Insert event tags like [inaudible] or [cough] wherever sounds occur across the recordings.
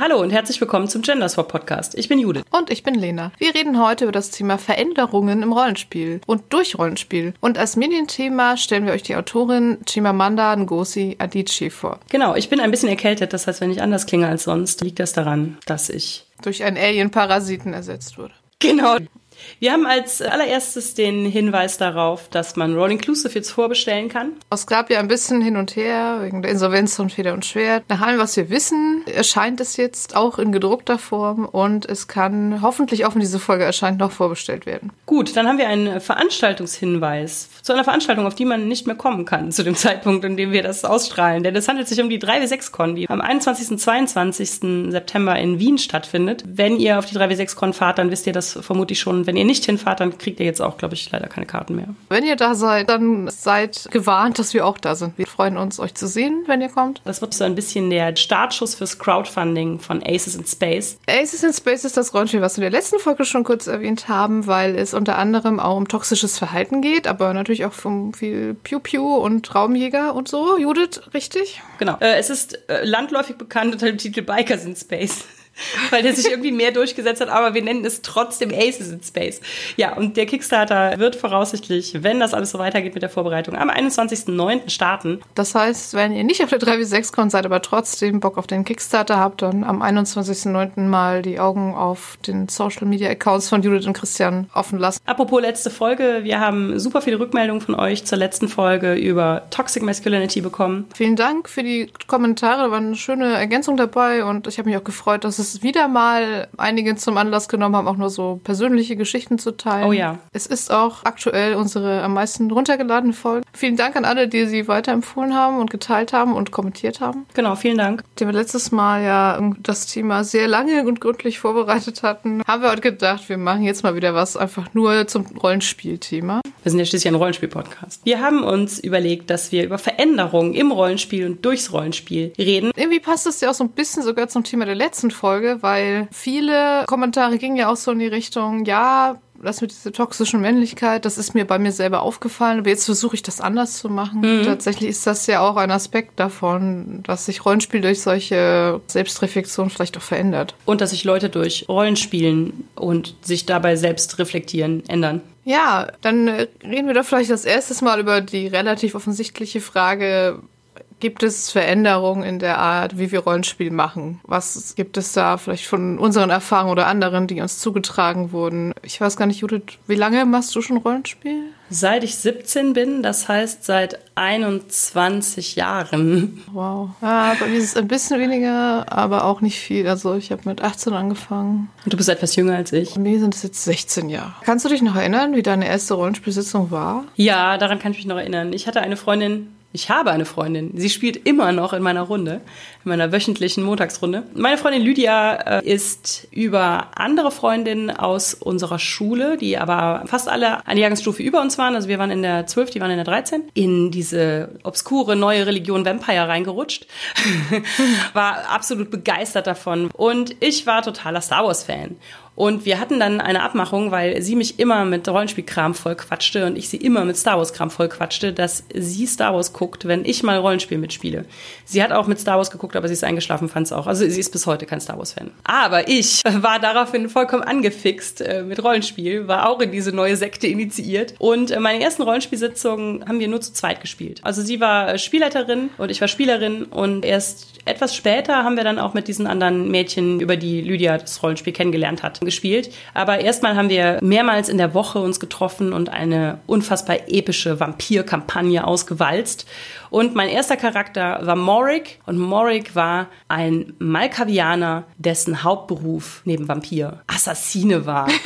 Hallo und herzlich willkommen zum Gender Swap Podcast. Ich bin Judith. Und ich bin Lena. Wir reden heute über das Thema Veränderungen im Rollenspiel und durch Rollenspiel. Und als Medienthema stellen wir euch die Autorin Chimamanda Ngozi Adichie vor. Genau, ich bin ein bisschen erkältet, das heißt, wenn ich anders klinge als sonst, liegt das daran, dass ich durch einen Alien-Parasiten ersetzt wurde. Genau. Wir haben als allererstes den Hinweis darauf, dass man Roll Inclusive jetzt vorbestellen kann. Es gab ja ein bisschen hin und her wegen der Insolvenz von Feder und Schwert. Nach allem, was wir wissen, erscheint es jetzt auch in gedruckter Form und es kann hoffentlich auch, wenn diese Folge erscheint, noch vorbestellt werden. Gut, dann haben wir einen Veranstaltungshinweis zu einer Veranstaltung, auf die man nicht mehr kommen kann zu dem [laughs] Zeitpunkt, in dem wir das ausstrahlen. Denn es handelt sich um die 3W6-Con, die am 21. und 22. September in Wien stattfindet. Wenn ihr auf die 3W6-Con fahrt, dann wisst ihr das vermutlich schon wenn ihr nicht hinfahrt, dann kriegt ihr jetzt auch, glaube ich, leider keine Karten mehr. Wenn ihr da seid, dann seid gewarnt, dass wir auch da sind. Wir freuen uns, euch zu sehen, wenn ihr kommt. Das wird so ein bisschen der Startschuss fürs Crowdfunding von Aces in Space. Aces in Space ist das Rollenspiel, was wir in der letzten Folge schon kurz erwähnt haben, weil es unter anderem auch um toxisches Verhalten geht, aber natürlich auch um viel Piu-Piu und Raumjäger und so. Judith, richtig? Genau. Äh, es ist äh, landläufig bekannt unter dem Titel Bikers in Space. [laughs] weil der sich irgendwie mehr durchgesetzt hat, aber wir nennen es trotzdem Aces in Space. Ja, und der Kickstarter wird voraussichtlich, wenn das alles so weitergeht mit der Vorbereitung, am 21.09. starten. Das heißt, wenn ihr nicht auf der 3v6-Con seid, aber trotzdem Bock auf den Kickstarter habt, dann am 21.09. mal die Augen auf den Social Media Accounts von Judith und Christian offen lassen. Apropos letzte Folge, wir haben super viele Rückmeldungen von euch zur letzten Folge über Toxic Masculinity bekommen. Vielen Dank für die Kommentare, da war eine schöne Ergänzung dabei und ich habe mich auch gefreut, dass es es wieder mal einige zum Anlass genommen haben, auch nur so persönliche Geschichten zu teilen. Oh ja. Es ist auch aktuell unsere am meisten runtergeladene Folge. Vielen Dank an alle, die sie weiterempfohlen haben und geteilt haben und kommentiert haben. Genau, vielen Dank. Die wir letztes Mal ja das Thema sehr lange und gründlich vorbereitet hatten, haben wir heute gedacht, wir machen jetzt mal wieder was einfach nur zum Rollenspielthema. Wir sind ja schließlich ein Rollenspiel-Podcast. Wir haben uns überlegt, dass wir über Veränderungen im Rollenspiel und durchs Rollenspiel reden. Irgendwie passt das ja auch so ein bisschen sogar zum Thema der letzten Folge Folge, weil viele Kommentare gingen ja auch so in die Richtung, ja, das mit dieser toxischen Männlichkeit, das ist mir bei mir selber aufgefallen, aber jetzt versuche ich das anders zu machen. Mhm. Tatsächlich ist das ja auch ein Aspekt davon, dass sich Rollenspiel durch solche Selbstreflexion vielleicht auch verändert. Und dass sich Leute durch Rollenspielen und sich dabei selbst reflektieren ändern. Ja, dann reden wir doch vielleicht das erste Mal über die relativ offensichtliche Frage, Gibt es Veränderungen in der Art, wie wir Rollenspiel machen? Was gibt es da vielleicht von unseren Erfahrungen oder anderen, die uns zugetragen wurden? Ich weiß gar nicht, Judith, wie lange machst du schon Rollenspiel? Seit ich 17 bin, das heißt seit 21 Jahren. Wow. Ja, bei mir ist es ein bisschen weniger, aber auch nicht viel. Also ich habe mit 18 angefangen. Und du bist etwas jünger als ich. Bei mir sind es jetzt 16 Jahre. Kannst du dich noch erinnern, wie deine erste Rollenspielsitzung war? Ja, daran kann ich mich noch erinnern. Ich hatte eine Freundin, ich habe eine Freundin. Sie spielt immer noch in meiner Runde, in meiner wöchentlichen Montagsrunde. Meine Freundin Lydia äh, ist über andere Freundinnen aus unserer Schule, die aber fast alle eine Jahrgangsstufe über uns waren. Also wir waren in der 12, die waren in der 13, in diese obskure neue Religion Vampire reingerutscht. [laughs] war absolut begeistert davon. Und ich war totaler Star Wars Fan. Und wir hatten dann eine Abmachung, weil sie mich immer mit Rollenspielkram voll quatschte und ich sie immer mit Star Wars Kram voll quatschte, dass sie Star Wars guckt, wenn ich mal Rollenspiel mitspiele. Sie hat auch mit Star Wars geguckt, aber sie ist eingeschlafen, fand es auch. Also sie ist bis heute kein Star Wars Fan. Aber ich [laughs] war daraufhin vollkommen angefixt äh, mit Rollenspiel, war auch in diese neue Sekte initiiert und äh, meine ersten Rollenspielsitzungen haben wir nur zu zweit gespielt. Also sie war Spielleiterin und ich war Spielerin und erst etwas später haben wir dann auch mit diesen anderen Mädchen, über die Lydia das Rollenspiel kennengelernt hat, gespielt. Aber erstmal haben wir mehrmals in der Woche uns getroffen und eine unfassbar epische Vampir-Kampagne ausgewalzt. Und mein erster Charakter war Morik und Morik war ein Malkavianer, dessen Hauptberuf neben Vampir Assassine war. [laughs]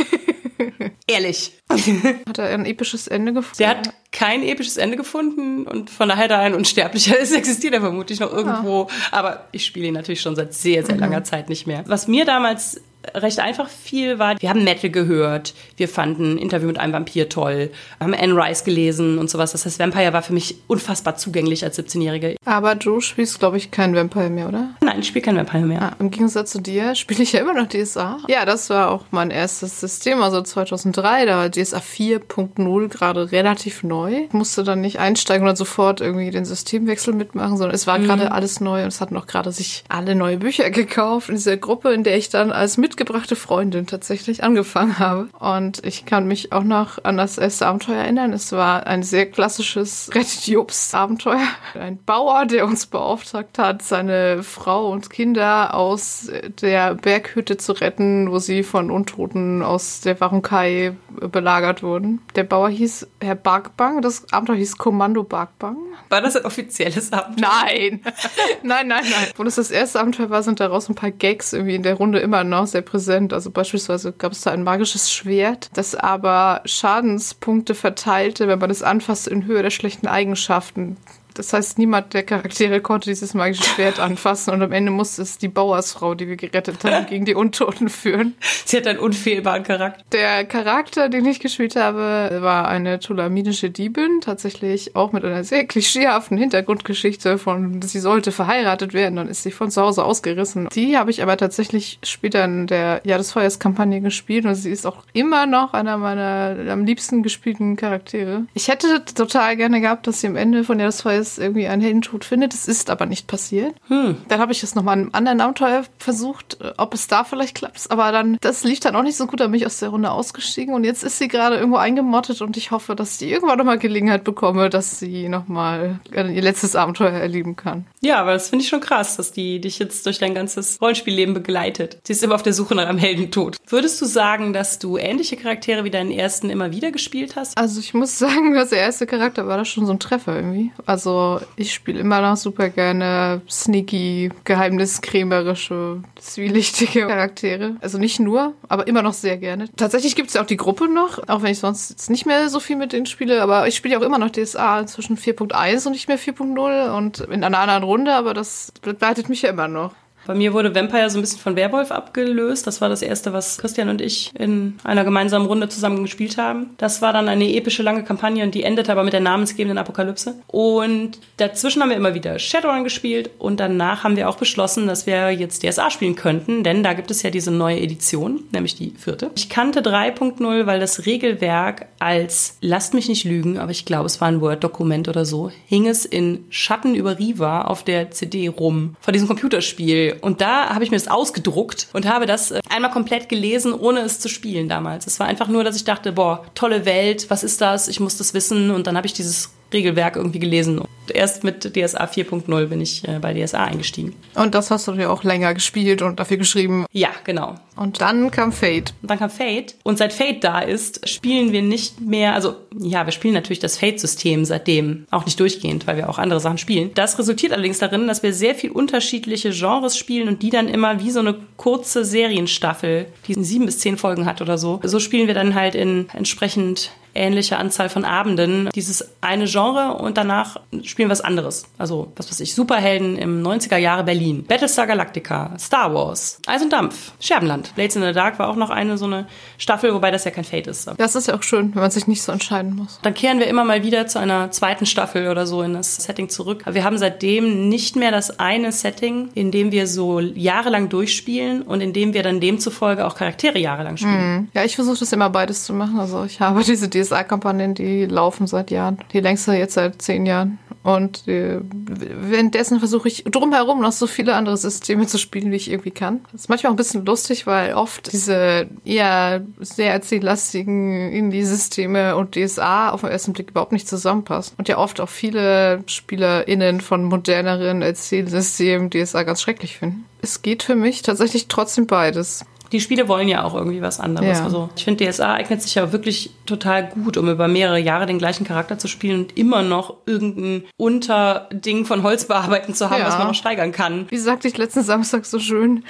Ehrlich. [laughs] Hat er ein episches Ende gefunden? Der hat kein episches Ende gefunden und von daher da ein Unsterblicher [laughs] ist, existiert er vermutlich noch irgendwo. Ja. Aber ich spiele ihn natürlich schon seit sehr, sehr langer mhm. Zeit nicht mehr. Was mir damals recht einfach viel war, wir haben Metal gehört, wir fanden Interview mit einem Vampir toll, haben Anne Rice gelesen und sowas. Das heißt, Vampire war für mich unfassbar zugänglich als 17-Jährige. Aber du spielst, glaube ich, kein Vampire mehr, oder? Nein, ich spiele kein Vampire mehr. Ah, Im Gegensatz zu dir spiele ich ja immer noch DSA. Ja, das war auch mein erstes System, also 2003, da war DSA 4.0 gerade relativ neu. Ich musste dann nicht einsteigen und sofort irgendwie den Systemwechsel mitmachen, sondern es war mhm. gerade alles neu und es hatten auch gerade sich alle neue Bücher gekauft in dieser Gruppe, in der ich dann als mitgebrachte Freundin tatsächlich angefangen habe. Und ich kann mich auch noch an das erste Abenteuer erinnern. Es war ein sehr klassisches Rettet Jobs Abenteuer. Ein Bauer, der uns beauftragt hat, seine Frau und Kinder aus der Berghütte zu retten, wo sie von Untoten aus der Warunkai belagert wurden. Der Bauer hieß Herr Barkbang, das Abenteuer hieß Kommando Barkbang. War das ein offizielles Abenteuer? Nein! [laughs] nein, nein, nein. Wo das das erste Abenteuer war, sind daraus ein paar Gags irgendwie in der Runde immer noch sehr präsent. Also beispielsweise gab es da ein magisches Schwert, das aber Schadenspunkte verteilte, wenn man es anfasst in Höhe der schlechten Eigenschaften. Das heißt, niemand der Charaktere konnte dieses magische Schwert [laughs] anfassen und am Ende musste es die Bauersfrau, die wir gerettet haben, [laughs] gegen die Untoten führen. Sie hat einen unfehlbaren Charakter. Der Charakter, den ich gespielt habe, war eine tulaminische Diebin, tatsächlich auch mit einer sehr klischeehaften Hintergrundgeschichte von, sie sollte verheiratet werden, dann ist sie von zu Hause ausgerissen. Die habe ich aber tatsächlich später in der Jahr des Feuers Kampagne gespielt und sie ist auch immer noch einer meiner am liebsten gespielten Charaktere. Ich hätte total gerne gehabt, dass sie am Ende von Jahr des Feuers es irgendwie einen Heldentod findet. Es ist aber nicht passiert. Hm. Dann habe ich es nochmal in einem anderen Abenteuer versucht, äh, ob es da vielleicht klappt. Aber dann, das lief dann auch nicht so gut, da bin ich aus der Runde ausgestiegen. Und jetzt ist sie gerade irgendwo eingemottet und ich hoffe, dass sie irgendwann nochmal Gelegenheit bekomme, dass sie nochmal ihr letztes Abenteuer erleben kann. Ja, aber das finde ich schon krass, dass die dich jetzt durch dein ganzes Rollenspielleben begleitet. Sie ist immer auf der Suche nach einem Heldentod. Würdest du sagen, dass du ähnliche Charaktere wie deinen ersten immer wieder gespielt hast? Also ich muss [laughs] sagen, dass der erste Charakter war da schon so ein Treffer irgendwie. Also also ich spiele immer noch super gerne sneaky, geheimniskrämerische, zwielichtige Charaktere. Also nicht nur, aber immer noch sehr gerne. Tatsächlich gibt es ja auch die Gruppe noch, auch wenn ich sonst jetzt nicht mehr so viel mit denen spiele, aber ich spiele ja auch immer noch DSA inzwischen 4.1 und nicht mehr 4.0 und in einer anderen Runde, aber das begleitet mich ja immer noch. Bei mir wurde Vampire so ein bisschen von Werwolf abgelöst. Das war das erste, was Christian und ich in einer gemeinsamen Runde zusammen gespielt haben. Das war dann eine epische lange Kampagne und die endete aber mit der namensgebenden Apokalypse. Und dazwischen haben wir immer wieder Shadowrun gespielt und danach haben wir auch beschlossen, dass wir jetzt DSA spielen könnten, denn da gibt es ja diese neue Edition, nämlich die vierte. Ich kannte 3.0, weil das Regelwerk als, lasst mich nicht lügen, aber ich glaube, es war ein Word-Dokument oder so, hing es in Schatten über Riva auf der CD rum von diesem Computerspiel und da habe ich mir das ausgedruckt und habe das äh, einmal komplett gelesen, ohne es zu spielen damals. Es war einfach nur, dass ich dachte, boah, tolle Welt, was ist das? Ich muss das wissen. Und dann habe ich dieses Regelwerk irgendwie gelesen. Und erst mit DSA 4.0 bin ich äh, bei DSA eingestiegen. Und das hast du dir auch länger gespielt und dafür geschrieben. Ja, genau. Und dann kam Fate. Und dann kam Fate. Und seit Fate da ist, spielen wir nicht mehr, also ja, wir spielen natürlich das Fate-System seitdem auch nicht durchgehend, weil wir auch andere Sachen spielen. Das resultiert allerdings darin, dass wir sehr viel unterschiedliche Genres spielen und die dann immer wie so eine kurze Serienstaffel, die sieben bis zehn Folgen hat oder so. So spielen wir dann halt in entsprechend ähnliche Anzahl von Abenden dieses eine Genre und danach spielen wir was anderes. Also, was weiß ich, Superhelden im 90er Jahre Berlin, Battlestar Galactica, Star Wars, Eis und Dampf, Scherbenland. Blades in the Dark war auch noch eine so eine Staffel, wobei das ja kein Fate ist. Das ist ja auch schön, wenn man sich nicht so entscheiden muss. Dann kehren wir immer mal wieder zu einer zweiten Staffel oder so in das Setting zurück. Aber wir haben seitdem nicht mehr das eine Setting, in dem wir so jahrelang durchspielen und in dem wir dann demzufolge auch Charaktere jahrelang spielen. Mhm. Ja, ich versuche das immer beides zu machen. Also ich habe diese DSA-Kampagnen, die laufen seit Jahren. Die längste jetzt seit zehn Jahren. Und äh, währenddessen versuche ich drumherum noch so viele andere Systeme zu spielen, wie ich irgendwie kann. Das ist manchmal auch ein bisschen lustig, weil oft diese eher sehr erzähllastigen Indie-Systeme und DSA auf den ersten Blick überhaupt nicht zusammenpassen. Und ja oft auch viele SpielerInnen von moderneren Erzählsystemen DSA ganz schrecklich finden. Es geht für mich tatsächlich trotzdem beides die Spiele wollen ja auch irgendwie was anderes. Ja. Also ich finde, DSA eignet sich ja wirklich total gut, um über mehrere Jahre den gleichen Charakter zu spielen und immer noch irgendein Unterding von Holz bearbeiten zu haben, ja. was man noch steigern kann. Wie sagte ich letzten Samstag so schön,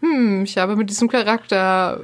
hm, ich habe mit diesem Charakter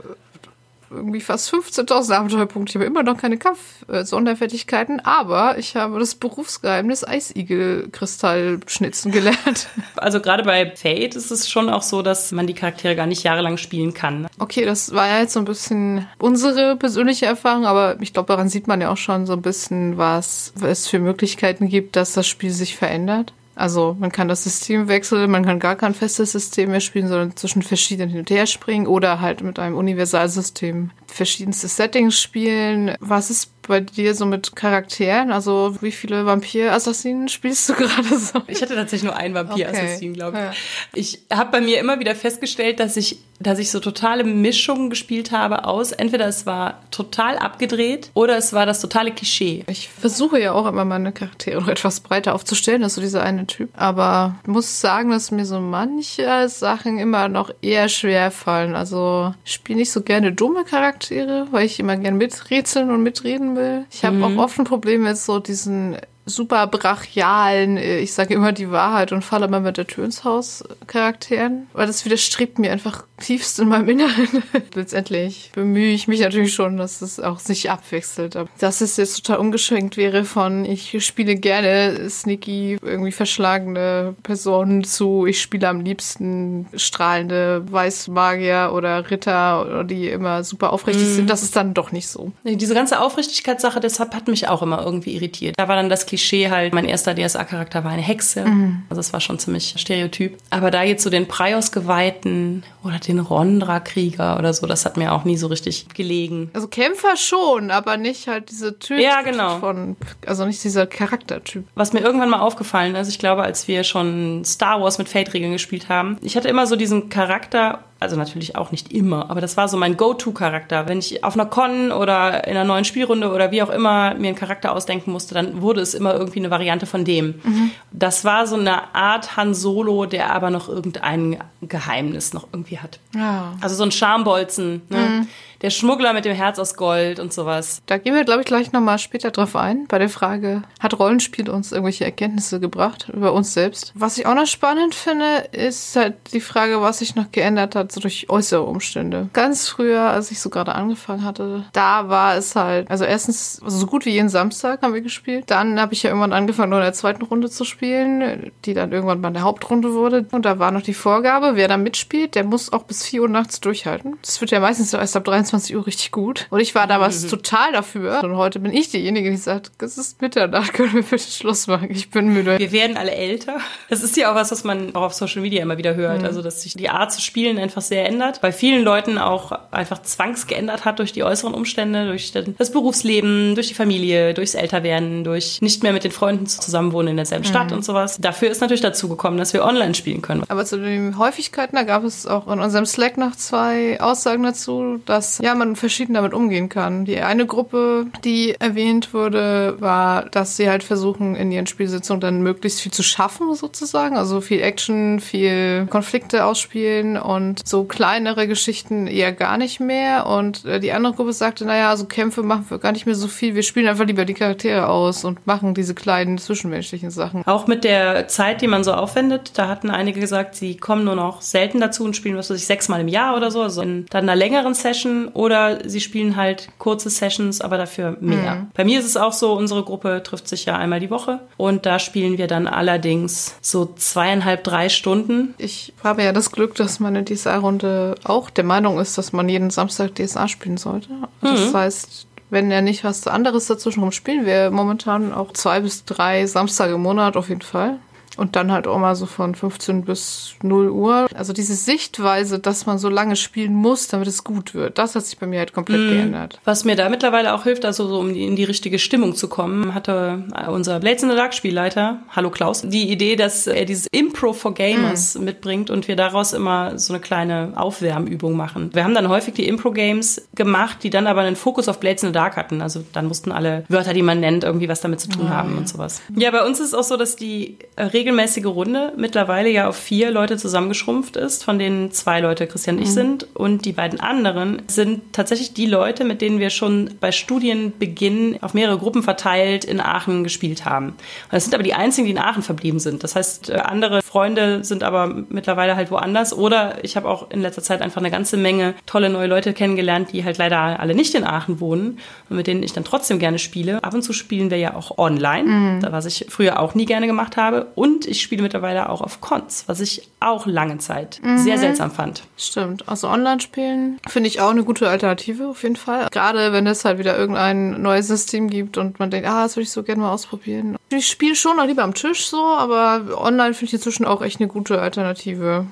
irgendwie fast 15.000 Abenteuerpunkte. Ich habe immer noch keine Kampf-Sonderfertigkeiten, aber ich habe das Berufsgeheimnis Eisigel-Kristallschnitzen gelernt. [laughs] Also gerade bei Fate ist es schon auch so, dass man die Charaktere gar nicht jahrelang spielen kann. Okay, das war ja jetzt so ein bisschen unsere persönliche Erfahrung, aber ich glaube, daran sieht man ja auch schon so ein bisschen, was es für Möglichkeiten gibt, dass das Spiel sich verändert. Also man kann das System wechseln, man kann gar kein festes System mehr spielen, sondern zwischen verschiedenen hin und her springen oder halt mit einem Universalsystem verschiedenste Settings spielen. Was ist bei dir so mit Charakteren? Also wie viele Vampir-Assassinen spielst du [laughs] gerade so? Ich hatte tatsächlich nur einen Vampir-Assassin, okay. glaube ich. Ja. Ich habe bei mir immer wieder festgestellt, dass ich, dass ich so totale Mischungen gespielt habe aus, entweder es war total abgedreht oder es war das totale Klischee. Ich versuche ja auch immer meine Charaktere noch etwas breiter aufzustellen, das ist so dieser eine Typ. Aber ich muss sagen, dass mir so manche Sachen immer noch eher schwer fallen. Also ich spiele nicht so gerne dumme Charaktere, weil ich immer gerne miträtseln und mitreden will. Ich habe mhm. auch oft ein Problem mit so diesen super brachialen, äh, ich sage immer die Wahrheit und falle mal mit der Tür ins Haus Charakteren, weil das widerstrebt mir einfach tiefst in meinem Inneren. [laughs] Letztendlich bemühe ich mich natürlich schon, dass es auch sich abwechselt. Aber dass es jetzt total ungeschränkt wäre von ich spiele gerne sneaky, irgendwie verschlagene Personen zu, ich spiele am liebsten strahlende Weißmagier oder Ritter, die immer super aufrichtig mm. sind, das ist dann doch nicht so. Nee, diese ganze Aufrichtigkeitssache, deshalb hat mich auch immer irgendwie irritiert. Da war dann das Klischee halt, mein erster DSA-Charakter war eine Hexe. Mhm. Also es war schon ziemlich stereotyp. Aber da jetzt so den Preios-Geweihten oder den Rondra-Krieger oder so, das hat mir auch nie so richtig gelegen. Also Kämpfer schon, aber nicht halt diese Typ ja, genau. von, also nicht dieser Charaktertyp. Was mir irgendwann mal aufgefallen ist, ich glaube, als wir schon Star Wars mit Fate-Regeln gespielt haben, ich hatte immer so diesen Charakter also natürlich auch nicht immer, aber das war so mein Go-To-Charakter. Wenn ich auf einer Con oder in einer neuen Spielrunde oder wie auch immer mir einen Charakter ausdenken musste, dann wurde es immer irgendwie eine Variante von dem. Mhm. Das war so eine Art Han Solo, der aber noch irgendein Geheimnis noch irgendwie hat. Ja. Also so ein Schambolzen. Ne? Mhm. Der Schmuggler mit dem Herz aus Gold und sowas. Da gehen wir, glaube ich, gleich nochmal später drauf ein, bei der Frage, hat Rollenspiel uns irgendwelche Erkenntnisse gebracht über uns selbst? Was ich auch noch spannend finde, ist halt die Frage, was sich noch geändert hat, so durch äußere Umstände. Ganz früher, als ich so gerade angefangen hatte, da war es halt, also erstens, also so gut wie jeden Samstag haben wir gespielt. Dann habe ich ja irgendwann angefangen, nur in der zweiten Runde zu spielen, die dann irgendwann mal eine Hauptrunde wurde. Und da war noch die Vorgabe, wer da mitspielt, der muss auch bis 4 Uhr nachts durchhalten. Das wird ja meistens erst ab 23 23 Uhr richtig gut. Und ich war damals mhm. [laughs] total dafür. Und heute bin ich diejenige, die sagt, es ist Mitternacht, können wir bitte Schluss machen? Ich bin müde. Wir werden alle älter. Das ist ja auch was, was man auch auf Social Media immer wieder hört. Mhm. Also, dass sich die Art zu spielen einfach sehr ändert. Bei vielen Leuten auch einfach zwangsgeändert hat durch die äußeren Umstände, durch das Berufsleben, durch die Familie, durchs Älterwerden, durch nicht mehr mit den Freunden zusammenwohnen in derselben Stadt mhm. und sowas. Dafür ist natürlich dazu gekommen, dass wir online spielen können. Aber zu den Häufigkeiten, da gab es auch in unserem Slack noch zwei Aussagen dazu, dass ja, man verschieden damit umgehen kann. Die eine Gruppe, die erwähnt wurde, war, dass sie halt versuchen, in ihren Spielsitzungen dann möglichst viel zu schaffen, sozusagen. Also viel Action, viel Konflikte ausspielen und so kleinere Geschichten eher gar nicht mehr. Und äh, die andere Gruppe sagte, naja, also Kämpfe machen wir gar nicht mehr so viel. Wir spielen einfach lieber die Charaktere aus und machen diese kleinen zwischenmenschlichen Sachen. Auch mit der Zeit, die man so aufwendet, da hatten einige gesagt, sie kommen nur noch selten dazu und spielen, was weiß ich, sechsmal im Jahr oder so, also in dann einer längeren Session oder sie spielen halt kurze Sessions, aber dafür mehr. Mhm. Bei mir ist es auch so, unsere Gruppe trifft sich ja einmal die Woche und da spielen wir dann allerdings so zweieinhalb, drei Stunden. Ich habe ja das Glück, dass meine DSA-Runde auch der Meinung ist, dass man jeden Samstag DSA spielen sollte. Das mhm. heißt, wenn er nicht was anderes dazwischen kommt, spielen wir momentan auch zwei bis drei Samstage im Monat auf jeden Fall. Und dann halt auch mal so von 15 bis 0 Uhr. Also diese Sichtweise, dass man so lange spielen muss, damit es gut wird, das hat sich bei mir halt komplett mm. geändert. Was mir da mittlerweile auch hilft, also so um in die richtige Stimmung zu kommen, hatte unser Blades in the Dark Spielleiter, hallo Klaus, die Idee, dass er dieses Impro for Gamers mm. mitbringt und wir daraus immer so eine kleine Aufwärmübung machen. Wir haben dann häufig die Impro-Games gemacht, die dann aber einen Fokus auf Blades in the Dark hatten. Also dann mussten alle Wörter, die man nennt, irgendwie was damit zu tun oh, haben ja. und sowas. Ja, bei uns ist es auch so, dass die Regeln regelmäßige Runde mittlerweile ja auf vier Leute zusammengeschrumpft ist, von denen zwei Leute Christian und ich mhm. sind. Und die beiden anderen sind tatsächlich die Leute, mit denen wir schon bei Studienbeginn auf mehrere Gruppen verteilt in Aachen gespielt haben. Und das sind aber die einzigen, die in Aachen verblieben sind. Das heißt, äh, andere Freunde sind aber mittlerweile halt woanders. Oder ich habe auch in letzter Zeit einfach eine ganze Menge tolle neue Leute kennengelernt, die halt leider alle nicht in Aachen wohnen und mit denen ich dann trotzdem gerne spiele. Ab und zu spielen wir ja auch online, mhm. was ich früher auch nie gerne gemacht habe. Und ich spiele mittlerweile auch auf Cons, was ich auch lange Zeit mhm. sehr seltsam fand. Stimmt. Also Online-Spielen finde ich auch eine gute Alternative auf jeden Fall. Gerade wenn es halt wieder irgendein neues System gibt und man denkt, ah, das würde ich so gerne mal ausprobieren. Ich spiele schon noch lieber am Tisch so, aber online finde ich inzwischen auch echt eine gute Alternative.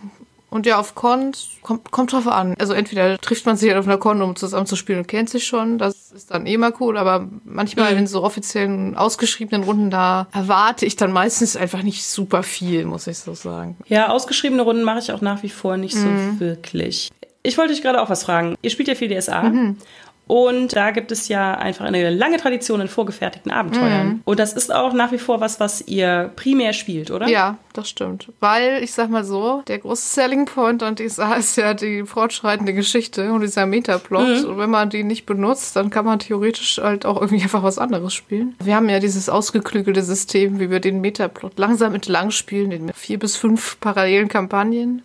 Und ja, auf Cons kommt, kommt drauf an. Also entweder trifft man sich halt auf einer Con, um zusammen zu spielen und kennt sich schon. Das ist dann eh mal cool. Aber manchmal mhm. in so offiziellen, ausgeschriebenen Runden, da erwarte ich dann meistens einfach nicht super viel, muss ich so sagen. Ja, ausgeschriebene Runden mache ich auch nach wie vor nicht mhm. so wirklich. Ich wollte euch gerade auch was fragen. Ihr spielt ja viel DSA. Mhm. Und da gibt es ja einfach eine lange Tradition in vorgefertigten Abenteuern. Mhm. Und das ist auch nach wie vor was, was ihr primär spielt, oder? Ja, das stimmt. Weil, ich sag mal so, der große Selling Point an dieser [laughs] ist ja die fortschreitende Geschichte und dieser Metaplot. Mhm. Und wenn man die nicht benutzt, dann kann man theoretisch halt auch irgendwie [laughs] einfach was anderes spielen. Wir haben ja dieses ausgeklügelte System, wie wir den Metaplot langsam entlang spielen, in vier bis fünf parallelen Kampagnen.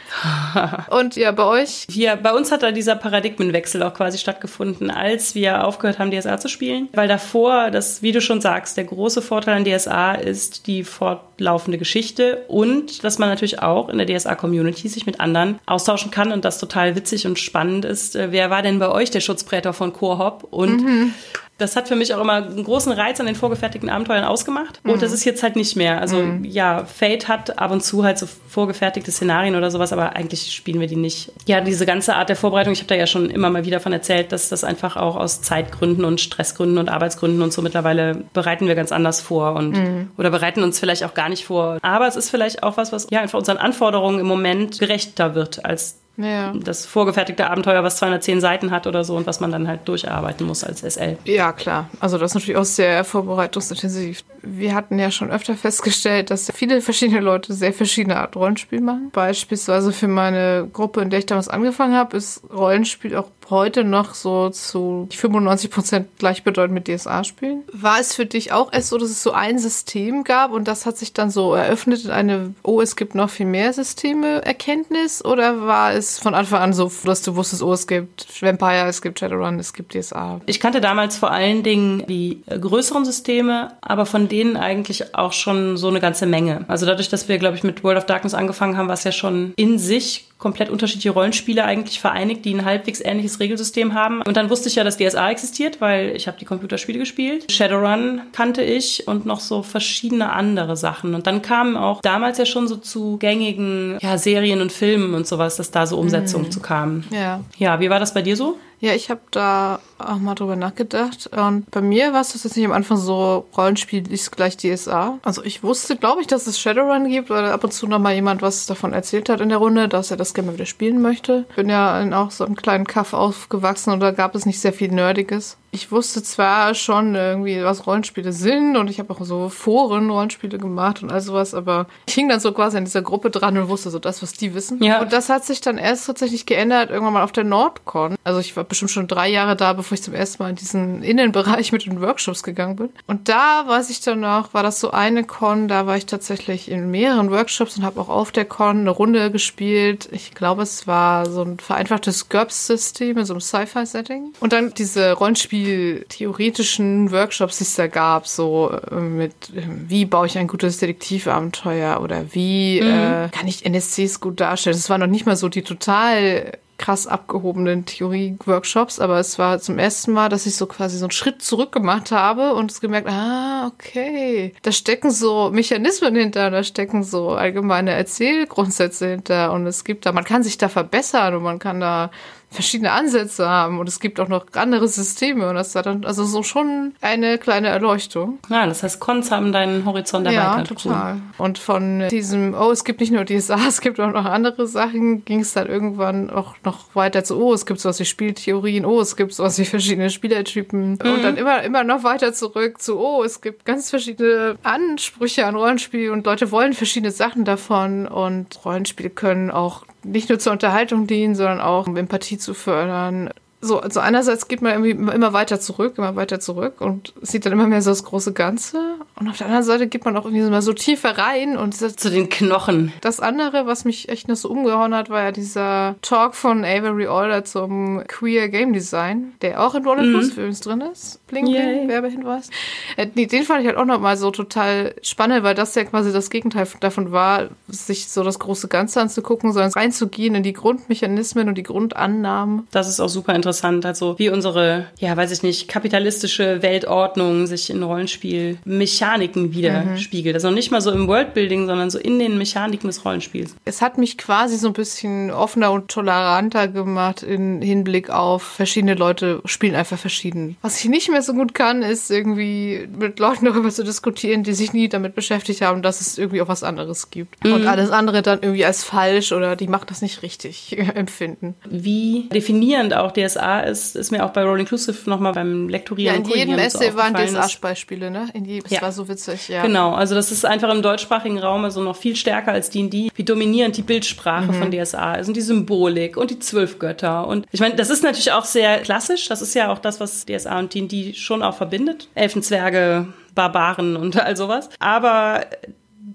[laughs] und ja, bei euch? Hier, bei uns hat da dieser Paradigmenwechsel auch quasi stattgefunden als wir aufgehört haben, DSA zu spielen. Weil davor, das, wie du schon sagst, der große Vorteil an DSA ist die fortlaufende Geschichte und dass man natürlich auch in der DSA-Community sich mit anderen austauschen kann und das total witzig und spannend ist. Äh, wer war denn bei euch der Schutzprätor von Core Und mhm das hat für mich auch immer einen großen Reiz an den vorgefertigten Abenteuern ausgemacht. Und das mhm. ist jetzt halt nicht mehr. Also mhm. ja, Fate hat ab und zu halt so vorgefertigte Szenarien oder sowas, aber eigentlich spielen wir die nicht. Ja, diese ganze Art der Vorbereitung, ich habe da ja schon immer mal wieder von erzählt, dass das einfach auch aus Zeitgründen und Stressgründen und Arbeitsgründen und so mittlerweile bereiten wir ganz anders vor und mhm. oder bereiten uns vielleicht auch gar nicht vor. Aber es ist vielleicht auch was, was ja einfach unseren Anforderungen im Moment gerechter wird als ja. Das vorgefertigte Abenteuer, was 210 Seiten hat oder so und was man dann halt durcharbeiten muss als SL. Ja, klar. Also das ist natürlich auch sehr vorbereitungsintensiv. Wir hatten ja schon öfter festgestellt, dass viele verschiedene Leute sehr verschiedene Art Rollenspiel machen. Beispielsweise für meine Gruppe, in der ich damals angefangen habe, ist Rollenspiel auch heute noch so zu 95 Prozent gleichbedeutend mit DSA-Spielen. War es für dich auch erst so, dass es so ein System gab und das hat sich dann so eröffnet in eine, oh, es gibt noch viel mehr Systeme Erkenntnis oder war es von Anfang an so, dass du wusstest, oh, es gibt Vampire, es gibt Shadowrun, es gibt DSA? Ich kannte damals vor allen Dingen die größeren Systeme, aber von denen eigentlich auch schon so eine ganze Menge. Also dadurch, dass wir, glaube ich, mit World of Darkness angefangen haben, war es ja schon in sich komplett unterschiedliche Rollenspiele eigentlich vereinigt, die ein halbwegs ähnliches Regelsystem haben. Und dann wusste ich ja, dass DSA existiert, weil ich habe die Computerspiele gespielt. Shadowrun kannte ich und noch so verschiedene andere Sachen. Und dann kamen auch damals ja schon so zu gängigen ja, Serien und Filmen und sowas, dass da so Umsetzungen mhm. zu kamen. Ja. Ja, wie war das bei dir so? Ja, ich habe da auch mal drüber nachgedacht. Und bei mir war es tatsächlich am Anfang so, Rollenspiel ist gleich DSA. Also ich wusste, glaube ich, dass es Shadowrun gibt, weil ab und zu noch mal jemand was davon erzählt hat in der Runde, dass er das gerne mal wieder spielen möchte. Bin ja in auch so einem kleinen Kaff aufgewachsen und da gab es nicht sehr viel Nerdiges ich wusste zwar schon irgendwie, was Rollenspiele sind und ich habe auch so Foren Rollenspiele gemacht und all sowas, aber ich hing dann so quasi an dieser Gruppe dran und wusste so das, was die wissen. Ja. Und das hat sich dann erst tatsächlich geändert, irgendwann mal auf der Nordcon. Also ich war bestimmt schon drei Jahre da, bevor ich zum ersten Mal in diesen Innenbereich mit den Workshops gegangen bin. Und da weiß ich dann noch, war das so eine Con, da war ich tatsächlich in mehreren Workshops und habe auch auf der Con eine Runde gespielt. Ich glaube, es war so ein vereinfachtes GURPS-System in so einem Sci-Fi-Setting. Und dann diese Rollenspiele viel theoretischen Workshops, die es da gab, so äh, mit äh, wie baue ich ein gutes Detektivabenteuer oder wie mhm. äh, kann ich NSCs gut darstellen. Es war noch nicht mal so die total krass abgehobenen Theorie-Workshops, aber es war zum ersten Mal, dass ich so quasi so einen Schritt zurück gemacht habe und es gemerkt, ah, okay, da stecken so Mechanismen hinter, da stecken so allgemeine Erzählgrundsätze hinter und es gibt da, man kann sich da verbessern und man kann da verschiedene Ansätze haben und es gibt auch noch andere Systeme und das war dann also so schon eine kleine Erleuchtung. Ja, das heißt, Cons haben deinen Horizont erweitert. Ja, total. Cool. Und von diesem, oh, es gibt nicht nur DSA, [laughs] es gibt auch noch andere Sachen, ging es dann irgendwann auch noch weiter zu, oh, es gibt sowas wie Spieltheorien, oh, es gibt sowas wie verschiedene Spielertypen mhm. und dann immer, immer noch weiter zurück zu, oh, es gibt ganz verschiedene Ansprüche an Rollenspiel und Leute wollen verschiedene Sachen davon und Rollenspiele können auch nicht nur zur Unterhaltung dienen, sondern auch um Empathie zu fördern. So, also einerseits geht man irgendwie immer weiter zurück, immer weiter zurück und sieht dann immer mehr so das große Ganze. Und auf der anderen Seite geht man auch irgendwie so mal so tiefer rein und zu den Knochen. Das andere, was mich echt noch so umgehauen hat, war ja dieser Talk von Avery Alder zum Queer Game Design, der auch in Roller mhm. Plus Films drin ist. Bling, bling, Werbehinweis. Äh, den fand ich halt auch nochmal so total spannend, weil das ja quasi das Gegenteil davon war, sich so das große Ganze anzugucken, sondern reinzugehen in die Grundmechanismen und die Grundannahmen. Das ist auch super interessant. Also wie unsere, ja, weiß ich nicht, kapitalistische Weltordnung sich in Rollenspiel-Mechaniken widerspiegelt. Mhm. Also nicht mal so im Worldbuilding, sondern so in den Mechaniken des Rollenspiels. Es hat mich quasi so ein bisschen offener und toleranter gemacht in Hinblick auf verschiedene Leute spielen einfach verschieden. Was ich nicht mehr so gut kann, ist irgendwie mit Leuten darüber zu diskutieren, die sich nie damit beschäftigt haben, dass es irgendwie auch was anderes gibt. Mhm. Und alles andere dann irgendwie als falsch oder die macht das nicht richtig [laughs] empfinden. Wie definierend auch DSA ist, ist mir auch bei Roll Inclusive nochmal beim Lektorieren. Ja, in jedem Essay so waren DSA-Beispiele, ne? In jedem, ja. das war so witzig, ja. Genau, also das ist einfach im deutschsprachigen Raum also noch viel stärker als D&D, wie dominierend die Bildsprache mhm. von DSA ist und die Symbolik und die zwölf Götter und ich meine, das ist natürlich auch sehr klassisch, das ist ja auch das, was DSA und D&D schon auch verbindet. Elfenzwerge, Barbaren und all sowas. Aber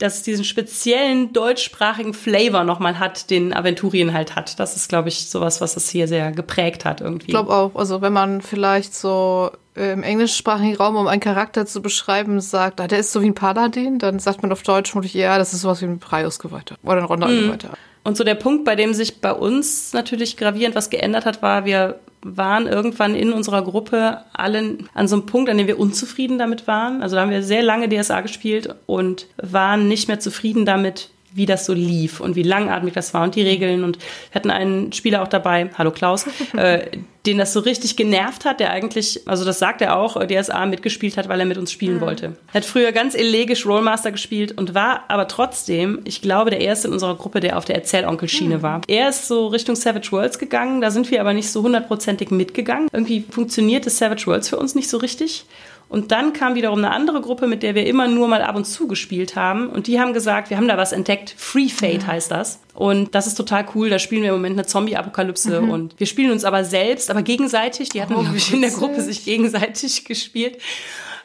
dass es diesen speziellen deutschsprachigen Flavor nochmal hat, den Aventurien halt hat. Das ist, glaube ich, sowas, was es hier sehr geprägt hat irgendwie. Ich glaube auch. Also wenn man vielleicht so im englischsprachigen Raum, um einen Charakter zu beschreiben, sagt, ah, der ist so wie ein Paladin, dann sagt man auf Deutsch vermutlich, ja, das ist sowas wie ein Prius-Geweihter oder ein Ronda-Geweihter. Mhm. Und so der Punkt, bei dem sich bei uns natürlich gravierend was geändert hat, war, wir waren irgendwann in unserer Gruppe alle an so einem Punkt, an dem wir unzufrieden damit waren. Also da haben wir sehr lange DSA gespielt und waren nicht mehr zufrieden damit, wie das so lief und wie langatmig das war und die Regeln. Und wir hatten einen Spieler auch dabei, hallo Klaus, [laughs] äh, den das so richtig genervt hat, der eigentlich, also das sagt er auch, DSA mitgespielt hat, weil er mit uns spielen mhm. wollte. Er hat früher ganz elegisch Rollmaster gespielt und war aber trotzdem, ich glaube, der erste in unserer Gruppe, der auf der Erzählonkel-Schiene mhm. war. Er ist so Richtung Savage Worlds gegangen, da sind wir aber nicht so hundertprozentig mitgegangen. Irgendwie funktionierte Savage Worlds für uns nicht so richtig. Und dann kam wiederum eine andere Gruppe, mit der wir immer nur mal ab und zu gespielt haben. Und die haben gesagt, wir haben da was entdeckt. Free Fate heißt das. Und das ist total cool. Da spielen wir im Moment eine Zombie-Apokalypse. Mhm. Und wir spielen uns aber selbst, aber gegenseitig. Die hatten, oh, glaube ich, in der Gruppe sich gegenseitig [laughs] gespielt.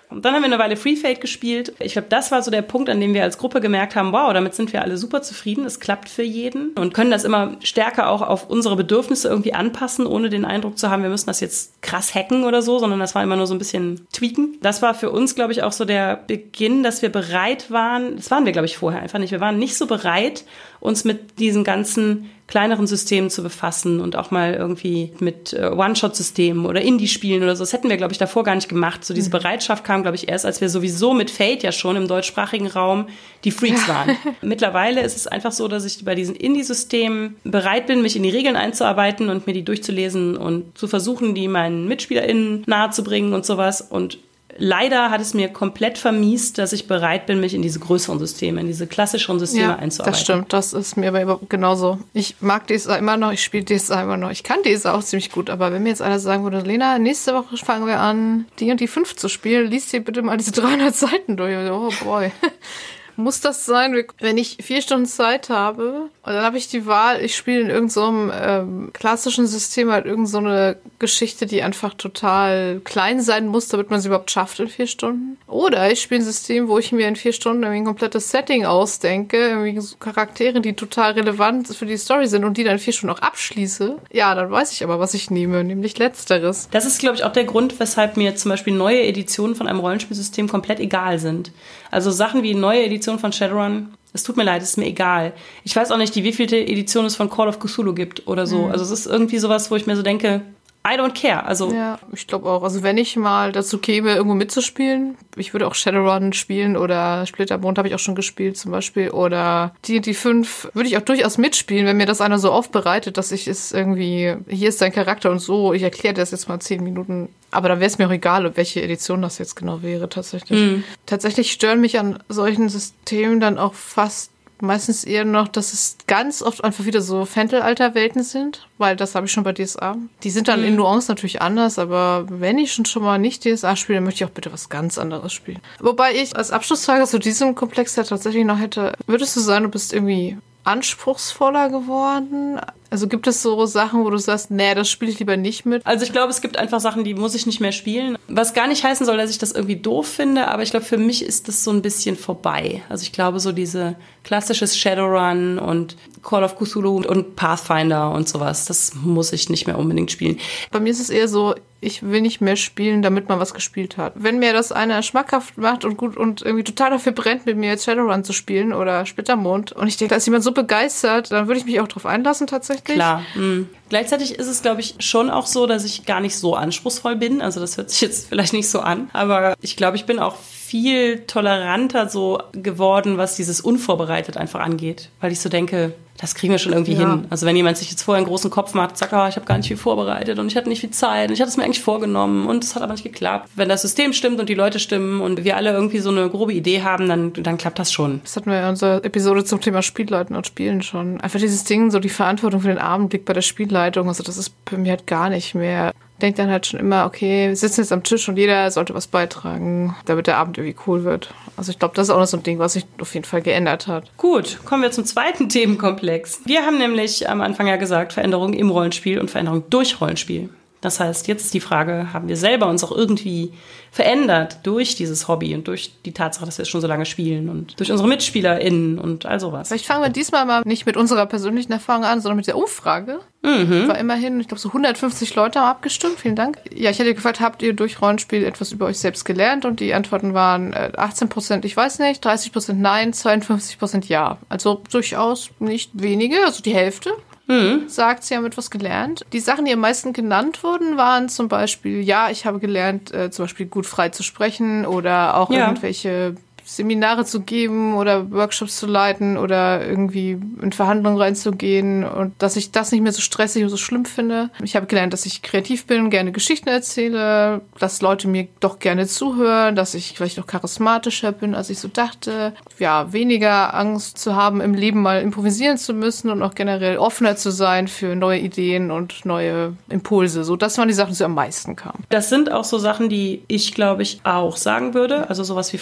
Und dann haben wir eine Weile Free Fate gespielt. Ich glaube, das war so der Punkt, an dem wir als Gruppe gemerkt haben, wow, damit sind wir alle super zufrieden. Es klappt für jeden und können das immer stärker auch auf unsere Bedürfnisse irgendwie anpassen, ohne den Eindruck zu haben, wir müssen das jetzt krass hacken oder so, sondern das war immer nur so ein bisschen tweaken. Das war für uns, glaube ich, auch so der Beginn, dass wir bereit waren. Das waren wir, glaube ich, vorher einfach nicht. Wir waren nicht so bereit, uns mit diesen ganzen kleineren Systemen zu befassen und auch mal irgendwie mit äh, One-Shot-Systemen oder Indie-Spielen oder so. Das hätten wir, glaube ich, davor gar nicht gemacht. So diese mhm. Bereitschaft kam, glaube ich, erst, als wir sowieso mit Fate ja schon im deutschsprachigen Raum die Freaks [laughs] waren. Mittlerweile ist es einfach so, dass ich bei diesen Indie-Systemen bereit bin, mich in die Regeln einzuarbeiten und mir die durchzulesen und zu versuchen, die meinen MitspielerInnen nahezubringen und sowas. Und leider hat es mir komplett vermiest, dass ich bereit bin, mich in diese größeren Systeme, in diese klassischeren Systeme ja, einzuarbeiten. Das stimmt, das ist mir aber genauso. Ich mag DSA immer noch, ich spiele DSA immer noch. Ich kann DSA auch ziemlich gut, aber wenn mir jetzt einer sagen würde, Lena, nächste Woche fangen wir an, die und die 5 zu spielen, liest dir bitte mal diese [laughs] 300 Seiten durch. Oh boy. [laughs] Muss das sein, wenn ich vier Stunden Zeit habe und dann habe ich die Wahl, ich spiele in irgendeinem so ähm, klassischen System halt irgendeine so Geschichte, die einfach total klein sein muss, damit man sie überhaupt schafft in vier Stunden. Oder ich spiele ein System, wo ich mir in vier Stunden irgendwie ein komplettes Setting ausdenke, irgendwie so Charaktere, die total relevant für die Story sind und die dann in vier Stunden auch abschließe. Ja, dann weiß ich aber, was ich nehme, nämlich letzteres. Das ist, glaube ich, auch der Grund, weshalb mir zum Beispiel neue Editionen von einem Rollenspielsystem komplett egal sind. Also Sachen wie neue Edition von Shadowrun, es tut mir leid, es ist mir egal. Ich weiß auch nicht, die wievielte Edition es von Call of Cthulhu gibt oder so. Mhm. Also es ist irgendwie sowas, wo ich mir so denke, I don't care. Also ja, ich glaube auch. Also wenn ich mal dazu käme, irgendwo mitzuspielen, ich würde auch Shadowrun spielen oder Splittermond habe ich auch schon gespielt zum Beispiel oder D&D 5 würde ich auch durchaus mitspielen, wenn mir das einer so aufbereitet, dass ich es irgendwie, hier ist dein Charakter und so, ich erkläre das jetzt mal zehn Minuten. Aber dann wäre es mir auch egal, welche Edition das jetzt genau wäre tatsächlich. Mhm. Tatsächlich stören mich an solchen Systemen dann auch fast meistens eher noch, dass es ganz oft einfach wieder so Fentel-Alter-Welten sind, weil das habe ich schon bei DSA. Die sind dann mhm. in Nuance natürlich anders, aber wenn ich schon schon mal nicht DSA spiele, dann möchte ich auch bitte was ganz anderes spielen. Wobei ich als Abschlussfrage zu diesem Komplex ja tatsächlich noch hätte, würdest du sagen, du bist irgendwie anspruchsvoller geworden Also gibt es so Sachen, wo du sagst, nee, das spiele ich lieber nicht mit? Also ich glaube, es gibt einfach Sachen, die muss ich nicht mehr spielen. Was gar nicht heißen soll, dass ich das irgendwie doof finde, aber ich glaube, für mich ist das so ein bisschen vorbei. Also ich glaube, so diese klassisches Shadowrun und Call of Cthulhu und Pathfinder und sowas, das muss ich nicht mehr unbedingt spielen. Bei mir ist es eher so, ich will nicht mehr spielen, damit man was gespielt hat. Wenn mir das einer schmackhaft macht und gut und irgendwie total dafür brennt, mit mir jetzt Shadowrun zu spielen oder Splittermond und ich denke, da ist jemand so begeistert, dann würde ich mich auch drauf einlassen tatsächlich. Klar. Mhm. Gleichzeitig ist es, glaube ich, schon auch so, dass ich gar nicht so anspruchsvoll bin. Also das hört sich jetzt [laughs] vielleicht nicht so an, aber ich glaube, ich bin auch viel toleranter so geworden, was dieses unvorbereitet einfach angeht, weil ich so denke, das kriegen wir schon irgendwie ja. hin. Also wenn jemand sich jetzt vorher einen großen Kopf macht, sagt, oh, ich habe gar nicht viel vorbereitet und ich hatte nicht viel Zeit und ich hatte es mir eigentlich vorgenommen und es hat aber nicht geklappt. Wenn das System stimmt und die Leute stimmen und wir alle irgendwie so eine grobe Idee haben, dann, dann klappt das schon. Das hatten wir in unserer Episode zum Thema Spielleiten und Spielen schon. Einfach dieses Ding, so die Verantwortung für den Abend liegt bei der Spielleitung. Also das ist bei mir halt gar nicht mehr denkt dann halt schon immer, okay, wir sitzen jetzt am Tisch und jeder sollte was beitragen, damit der Abend irgendwie cool wird. Also ich glaube, das ist auch noch so ein Ding, was sich auf jeden Fall geändert hat. Gut, kommen wir zum zweiten [laughs] Themenkomplex. Wir haben nämlich am Anfang ja gesagt, Veränderung im Rollenspiel und Veränderung durch Rollenspiel. Das heißt, jetzt ist die Frage, haben wir selber uns auch irgendwie verändert durch dieses Hobby und durch die Tatsache, dass wir es schon so lange spielen und durch unsere MitspielerInnen und all sowas. Vielleicht fangen wir diesmal mal nicht mit unserer persönlichen Erfahrung an, sondern mit der Umfrage. Mhm. War immerhin, ich glaube, so 150 Leute haben abgestimmt. Vielen Dank. Ja, ich hätte gefragt, habt ihr durch Rollenspiel etwas über euch selbst gelernt? Und die Antworten waren 18 äh, Prozent, ich weiß nicht, 30 Prozent nein, 52 Prozent ja. Also durchaus nicht wenige, also die Hälfte. Mhm. sagt, sie haben etwas gelernt. Die Sachen, die am meisten genannt wurden, waren zum Beispiel, ja, ich habe gelernt, äh, zum Beispiel gut frei zu sprechen oder auch ja. irgendwelche Seminare zu geben oder Workshops zu leiten oder irgendwie in Verhandlungen reinzugehen und dass ich das nicht mehr so stressig und so schlimm finde. Ich habe gelernt, dass ich kreativ bin, gerne Geschichten erzähle, dass Leute mir doch gerne zuhören, dass ich vielleicht auch charismatischer bin, als ich so dachte. Ja, weniger Angst zu haben, im Leben mal improvisieren zu müssen und auch generell offener zu sein für neue Ideen und neue Impulse. So, das waren die Sachen, die am meisten kamen. Das sind auch so Sachen, die ich, glaube ich, auch sagen würde. Also sowas wie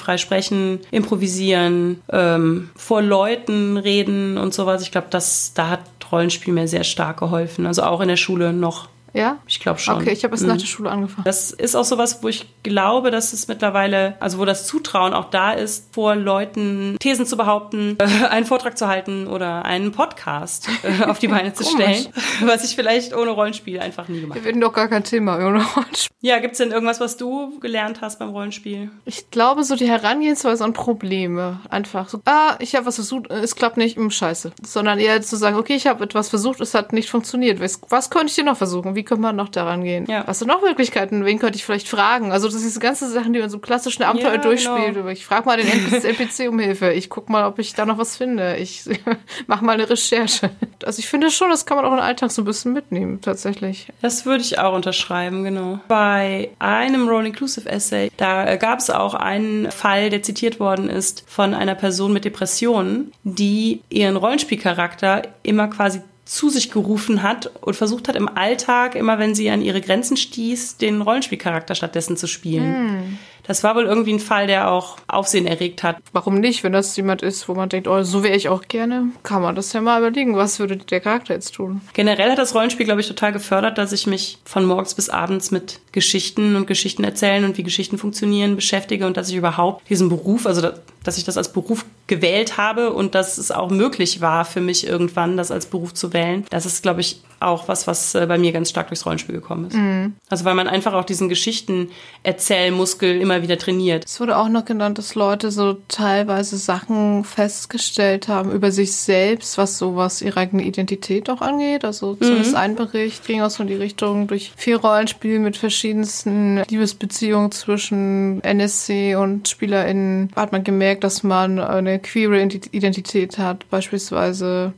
improvisieren, ähm, vor Leuten reden und sowas. Ich glaube, da hat Rollenspiel mir sehr stark geholfen. Also auch in der Schule noch ja? Ich glaube schon. Okay, ich habe es mhm. nach der Schule angefangen. Das ist auch sowas, wo ich glaube, dass es mittlerweile, also wo das Zutrauen auch da ist, vor Leuten Thesen zu behaupten, äh, [laughs] einen Vortrag zu halten oder einen Podcast äh, auf die Beine zu [laughs] stellen, was ich vielleicht ohne Rollenspiel einfach nie gemacht habe. Wir werden doch gar kein Thema ohne Rollenspiel. Ja, gibt es denn irgendwas, was du gelernt hast beim Rollenspiel? Ich glaube, so die Herangehensweise an Probleme. Einfach so, ah, ich habe was versucht, es klappt nicht, mh, hm, scheiße. Sondern eher zu sagen, okay, ich habe etwas versucht, es hat nicht funktioniert. Was, was könnte ich dir noch versuchen? Wie könnte man noch daran gehen? Ja. Hast du noch Möglichkeiten? Wen könnte ich vielleicht fragen? Also das sind diese ganzen Sachen, die man so klassischen Abenteuer ja, durchspielt. Genau. Ich frage mal den NPC [laughs] um Hilfe. Ich guck mal, ob ich da noch was finde. Ich [laughs] mache mal eine Recherche. Also ich finde schon, das kann man auch im Alltag so ein bisschen mitnehmen, tatsächlich. Das würde ich auch unterschreiben, genau. Bei einem Role-Inclusive Essay, da gab es auch einen Fall, der zitiert worden ist von einer Person mit Depressionen, die ihren Rollenspielcharakter immer quasi zu sich gerufen hat und versucht hat im Alltag, immer wenn sie an ihre Grenzen stieß, den Rollenspielcharakter stattdessen zu spielen. Mm. Das war wohl irgendwie ein Fall, der auch Aufsehen erregt hat. Warum nicht? Wenn das jemand ist, wo man denkt, oh, so wäre ich auch gerne, kann man das ja mal überlegen. Was würde der Charakter jetzt tun? Generell hat das Rollenspiel, glaube ich, total gefördert, dass ich mich von morgens bis abends mit Geschichten und Geschichten erzählen und wie Geschichten funktionieren beschäftige und dass ich überhaupt diesen Beruf, also dass ich das als Beruf gewählt habe und dass es auch möglich war für mich irgendwann, das als Beruf zu wählen. Das ist, glaube ich, auch was, was äh, bei mir ganz stark durchs Rollenspiel gekommen ist. Mhm. Also weil man einfach auch diesen Geschichten-Erzählmuskel immer wieder trainiert. Es wurde auch noch genannt, dass Leute so teilweise Sachen festgestellt haben über sich selbst, was so was ihre eigene Identität auch angeht. Also mhm. zumindest ein Bericht ging auch so in die Richtung durch vier Rollenspiele mit verschiedensten Liebesbeziehungen zwischen NSC und SpielerInnen hat man gemerkt, dass man eine queere Identität hat, beispielsweise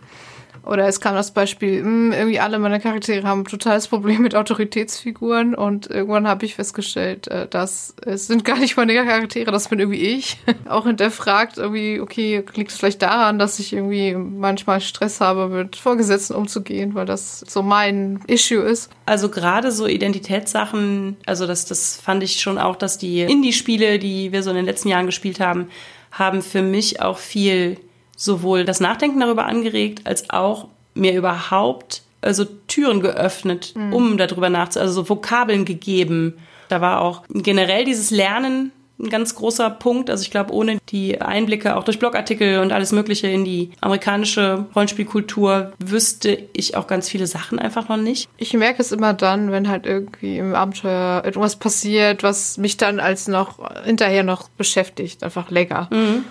oder es kam das Beispiel, mh, hm, irgendwie alle meine Charaktere haben ein totales Problem mit Autoritätsfiguren und irgendwann habe ich festgestellt, äh, dass es sind gar nicht meine Charaktere, das bin irgendwie ich. [laughs] Auch hinterfragt irgendwie, okay, liegt es vielleicht daran, dass ich irgendwie manchmal Stress habe, mit Vorgesetzten umzugehen, weil das so mein Issue ist. Also gerade so Identitätssachen, also das, das fand ich schon auch, dass die Indie-Spiele, die wir so in den letzten Jahren gespielt haben, haben für mich auch viel sowohl das Nachdenken darüber angeregt, als auch mir überhaupt also Türen geöffnet, Mhm. um darüber nachzudenken, also so Vokabeln gegeben. Da war auch generell dieses Lernen ein ganz großer Punkt. Also ich glaube, ohne die Einblicke auch durch Blogartikel und alles Mögliche in die amerikanische Rollenspielkultur wüsste ich auch ganz viele Sachen einfach noch nicht. Ich merke es immer dann, wenn halt irgendwie im Abenteuer irgendwas passiert, was mich dann als noch hinterher noch beschäftigt, einfach länger.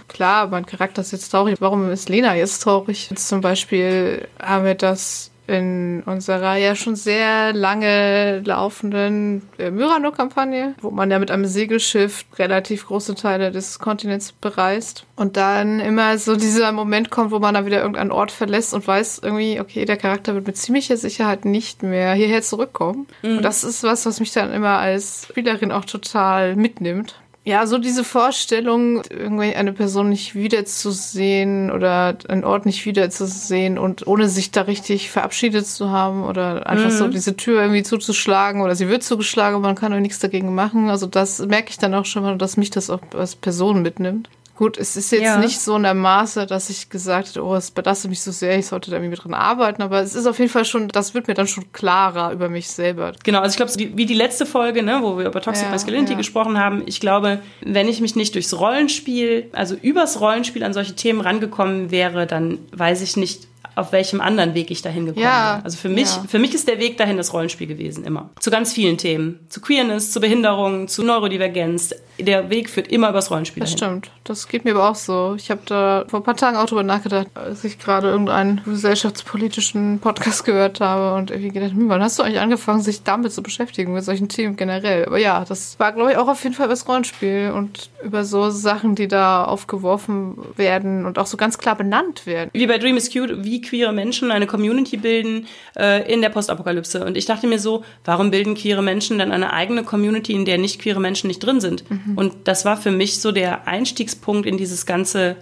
Klar, mein Charakter ist jetzt traurig. Warum ist Lena jetzt traurig? Jetzt zum Beispiel haben wir das in unserer ja schon sehr lange laufenden äh, Myrano-Kampagne, wo man ja mit einem Segelschiff relativ große Teile des Kontinents bereist. Und dann immer so dieser Moment kommt, wo man dann wieder irgendeinen Ort verlässt und weiß irgendwie, okay, der Charakter wird mit ziemlicher Sicherheit nicht mehr hierher zurückkommen. Und das ist was, was mich dann immer als Spielerin auch total mitnimmt. Ja, so diese Vorstellung, irgendwie eine Person nicht wiederzusehen oder einen Ort nicht wiederzusehen und ohne sich da richtig verabschiedet zu haben oder einfach so diese Tür irgendwie zuzuschlagen oder sie wird zugeschlagen und man kann auch nichts dagegen machen. Also das merke ich dann auch schon mal, dass mich das auch als Person mitnimmt. Gut, es ist jetzt Ja. nicht so in der Maße, dass ich gesagt hätte, oh, es belastet mich so sehr, ich sollte da irgendwie mit dran arbeiten, aber es ist auf jeden Fall schon, das wird mir dann schon klarer über mich selber. Genau, also ich glaube, wie, wie die letzte Folge, ne, wo wir über Toxic Ja, Masculinity ja. gesprochen haben, ich glaube, wenn ich mich nicht durchs Rollenspiel, also übers Rollenspiel an solche Themen rangekommen wäre, dann weiß ich nicht, auf welchem anderen Weg ich dahin gekommen Ja, wäre. Also für mich, ja. für mich ist der Weg dahin das Rollenspiel gewesen, immer. Zu ganz vielen Themen. Zu Queerness, zu Behinderung, zu Neurodivergenz. Der Weg führt immer übers Rollenspiel Das dahin. stimmt. Das geht mir aber auch so. Ich habe da vor ein paar Tagen auch drüber nachgedacht, als ich gerade irgendeinen gesellschaftspolitischen Podcast gehört habe und irgendwie gedacht, hm, wann hast du eigentlich angefangen, sich damit zu beschäftigen, mit solchen Themen generell? Aber ja, das war, glaube ich, auch auf jeden Fall über das Rollenspiel und über so Sachen, die da aufgeworfen werden und auch so ganz klar benannt werden. wie bei Dream is Cute, wie queere Menschen eine Community bilden äh, in der Postapokalypse. Und ich dachte mir so, warum bilden queere Menschen dann eine eigene Community, in der nicht queere Menschen nicht drin sind? Und das war für mich so der Einstiegspunkt in dieses ganze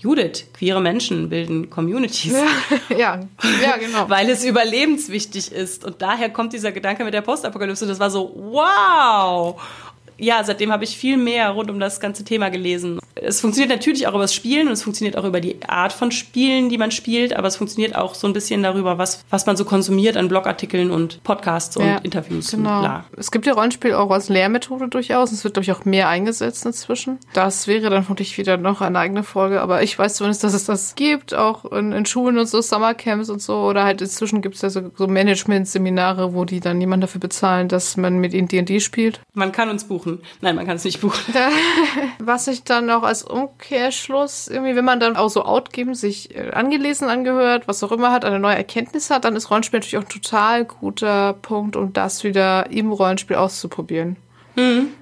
Judith, queere Menschen bilden Communities. [laughs] ja, ja, genau. Weil es überlebenswichtig ist. Und daher kommt dieser Gedanke mit der Postapokalypse. Das war so, wow! Ja, seitdem habe ich viel mehr rund um das ganze Thema gelesen. Es funktioniert natürlich auch über das Spielen und es funktioniert auch über die Art von Spielen, die man spielt, aber es funktioniert auch so ein bisschen darüber, was, was man so konsumiert an Blogartikeln und Podcasts und Ja, Interviews Genau. und. Es gibt ja Rollenspiel auch als Lehrmethode durchaus. Es wird, glaube ich, auch mehr eingesetzt inzwischen. Das wäre dann vermutlich wieder noch eine eigene Folge. Aber ich weiß zumindest, dass es das gibt, auch in, in Schulen und so, Summercamps und so. Oder halt inzwischen gibt es ja so, so Management-Seminare, wo die dann jemand dafür bezahlen, dass man mit ihnen D&D spielt. Man kann uns buchen. Nein, man kann es nicht buchen. [laughs] Was ich dann auch als Umkehrschluss irgendwie, wenn man dann auch so outgeben, sich äh, angelesen angehört, was auch immer hat, eine neue Erkenntnis hat, dann ist Rollenspiel natürlich auch ein total guter Punkt, um das wieder im Rollenspiel auszuprobieren.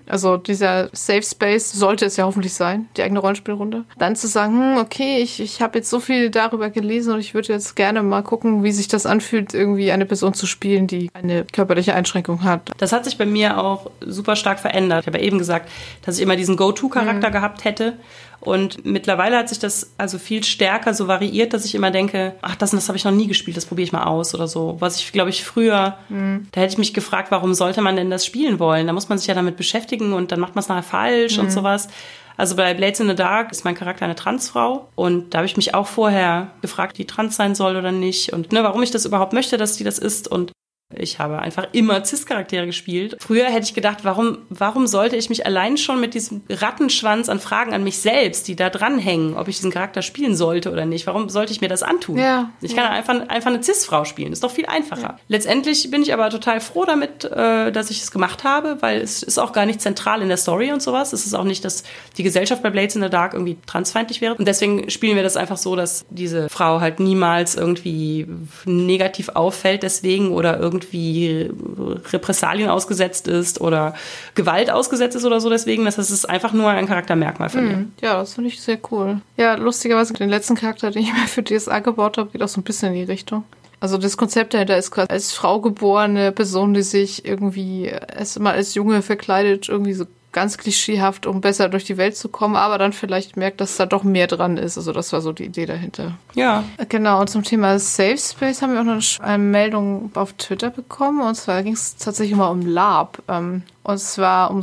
Also dieser Safe Space sollte es ja hoffentlich sein, die eigene Rollenspielrunde. Dann zu sagen, hm, okay, ich, ich habe jetzt so viel darüber gelesen und ich würde jetzt gerne mal gucken, wie sich das anfühlt, irgendwie eine Person zu spielen, die eine körperliche Einschränkung hat. Das hat sich bei mir auch super stark verändert. Ich habe ja eben gesagt, dass ich immer diesen Go-To-Charakter gehabt hätte. Und mittlerweile hat sich das also viel stärker so variiert, dass ich immer denke, ach, das und das habe ich noch nie gespielt, das probiere ich mal aus oder so. Was ich, glaube ich, früher, da hätte ich mich gefragt, warum sollte man denn das spielen wollen? Da muss man sich ja damit beschäftigen und dann macht man es nachher falsch und sowas. Also bei Blades in the Dark ist mein Charakter eine Transfrau und da habe ich mich auch vorher gefragt, die trans sein soll oder nicht und ne, warum ich das überhaupt möchte, dass die das ist und ich habe einfach immer Cis-Charaktere gespielt. Früher hätte ich gedacht, warum, warum sollte ich mich allein schon mit diesem Rattenschwanz an Fragen an mich selbst, die da dranhängen, ob ich diesen Charakter spielen sollte oder nicht, warum sollte ich mir das antun? Ja, ich kann ja. einfach, einfach eine Cis-Frau spielen, ist doch viel einfacher. Letztendlich bin ich aber total froh damit, äh, dass ich es gemacht habe, weil es ist auch gar nicht zentral in der Story und sowas. Es ist auch nicht, dass die Gesellschaft bei Blades in the Dark irgendwie transfeindlich wäre. Und deswegen spielen wir das einfach so, dass diese Frau halt niemals irgendwie negativ auffällt deswegen oder irgendwie Repressalien ausgesetzt ist oder Gewalt ausgesetzt ist oder so deswegen. Das heißt, es ist einfach nur ein Charaktermerkmal von mir. Ja, das finde ich sehr cool. Ja, lustigerweise, den letzten Charakter, den ich mir für DSA gebaut habe, geht auch so ein bisschen in die Richtung. Also das Konzept dahinter ist quasi als Frau geborene Person, die sich irgendwie erst mal als Junge verkleidet, irgendwie so ganz klischeehaft, um besser durch die Welt zu kommen, aber dann vielleicht merkt, dass da doch mehr dran ist. Also das war so die Idee dahinter. Ja. Genau, und zum Thema Safe Space haben wir auch noch eine Meldung auf Twitter bekommen. Und zwar ging es tatsächlich mal um Lab. Ähm, Und zwar um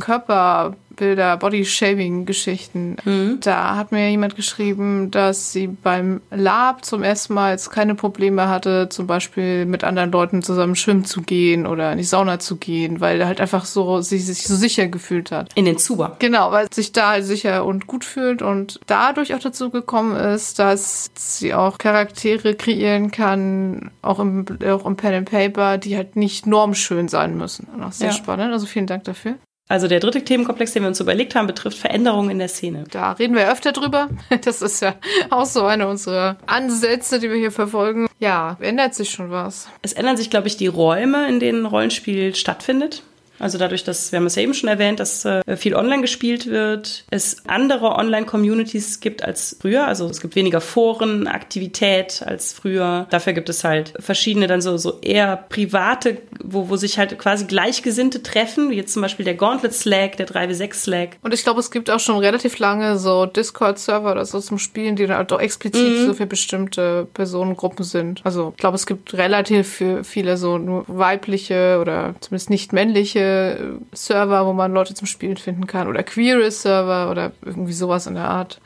Bilder, Body-Shaming-Geschichten. Mhm. Da hat mir jemand geschrieben, dass sie beim Lab zum ersten Mal jetzt keine Probleme hatte, zum Beispiel mit anderen Leuten zusammen schwimmen zu gehen oder in die Sauna zu gehen, weil er halt einfach so sie sich so sicher gefühlt hat. In den Zuber. Genau, weil sich da halt sicher und gut fühlt und dadurch auch dazu gekommen ist, dass sie auch Charaktere kreieren kann, auch im, auch im Pen and Paper, die halt nicht normschön sein müssen. Und auch sehr Ja. spannend. Also vielen Dank dafür. Also der dritte Themenkomplex, den wir uns überlegt haben, betrifft Veränderungen in der Szene. Da reden wir öfter drüber. [laughs] Das ist ja auch so eine unserer Ansätze, die wir hier verfolgen. Ja, ändert sich schon was. Es ändern sich, glaube ich, die Räume, in denen Rollenspiel stattfindet. Also dadurch, dass, wir haben es ja eben schon erwähnt, dass äh, viel online gespielt wird, es andere Online-Communities gibt als früher. Also es gibt weniger Foren, Aktivität als früher. Dafür gibt es halt verschiedene dann so, so eher private, wo, wo sich halt quasi Gleichgesinnte treffen, wie jetzt zum Beispiel der Gauntlet Slack, der 3w6 Slack. Und ich glaube, es gibt auch schon relativ lange so Discord-Server oder so zum Spielen, die dann halt auch explizit so für bestimmte Personengruppen sind. Also ich glaube, es gibt relativ viele so nur weibliche oder zumindest nicht männliche Server, wo man Leute zum Spielen finden kann. Oder queere Server oder irgendwie sowas in der Art.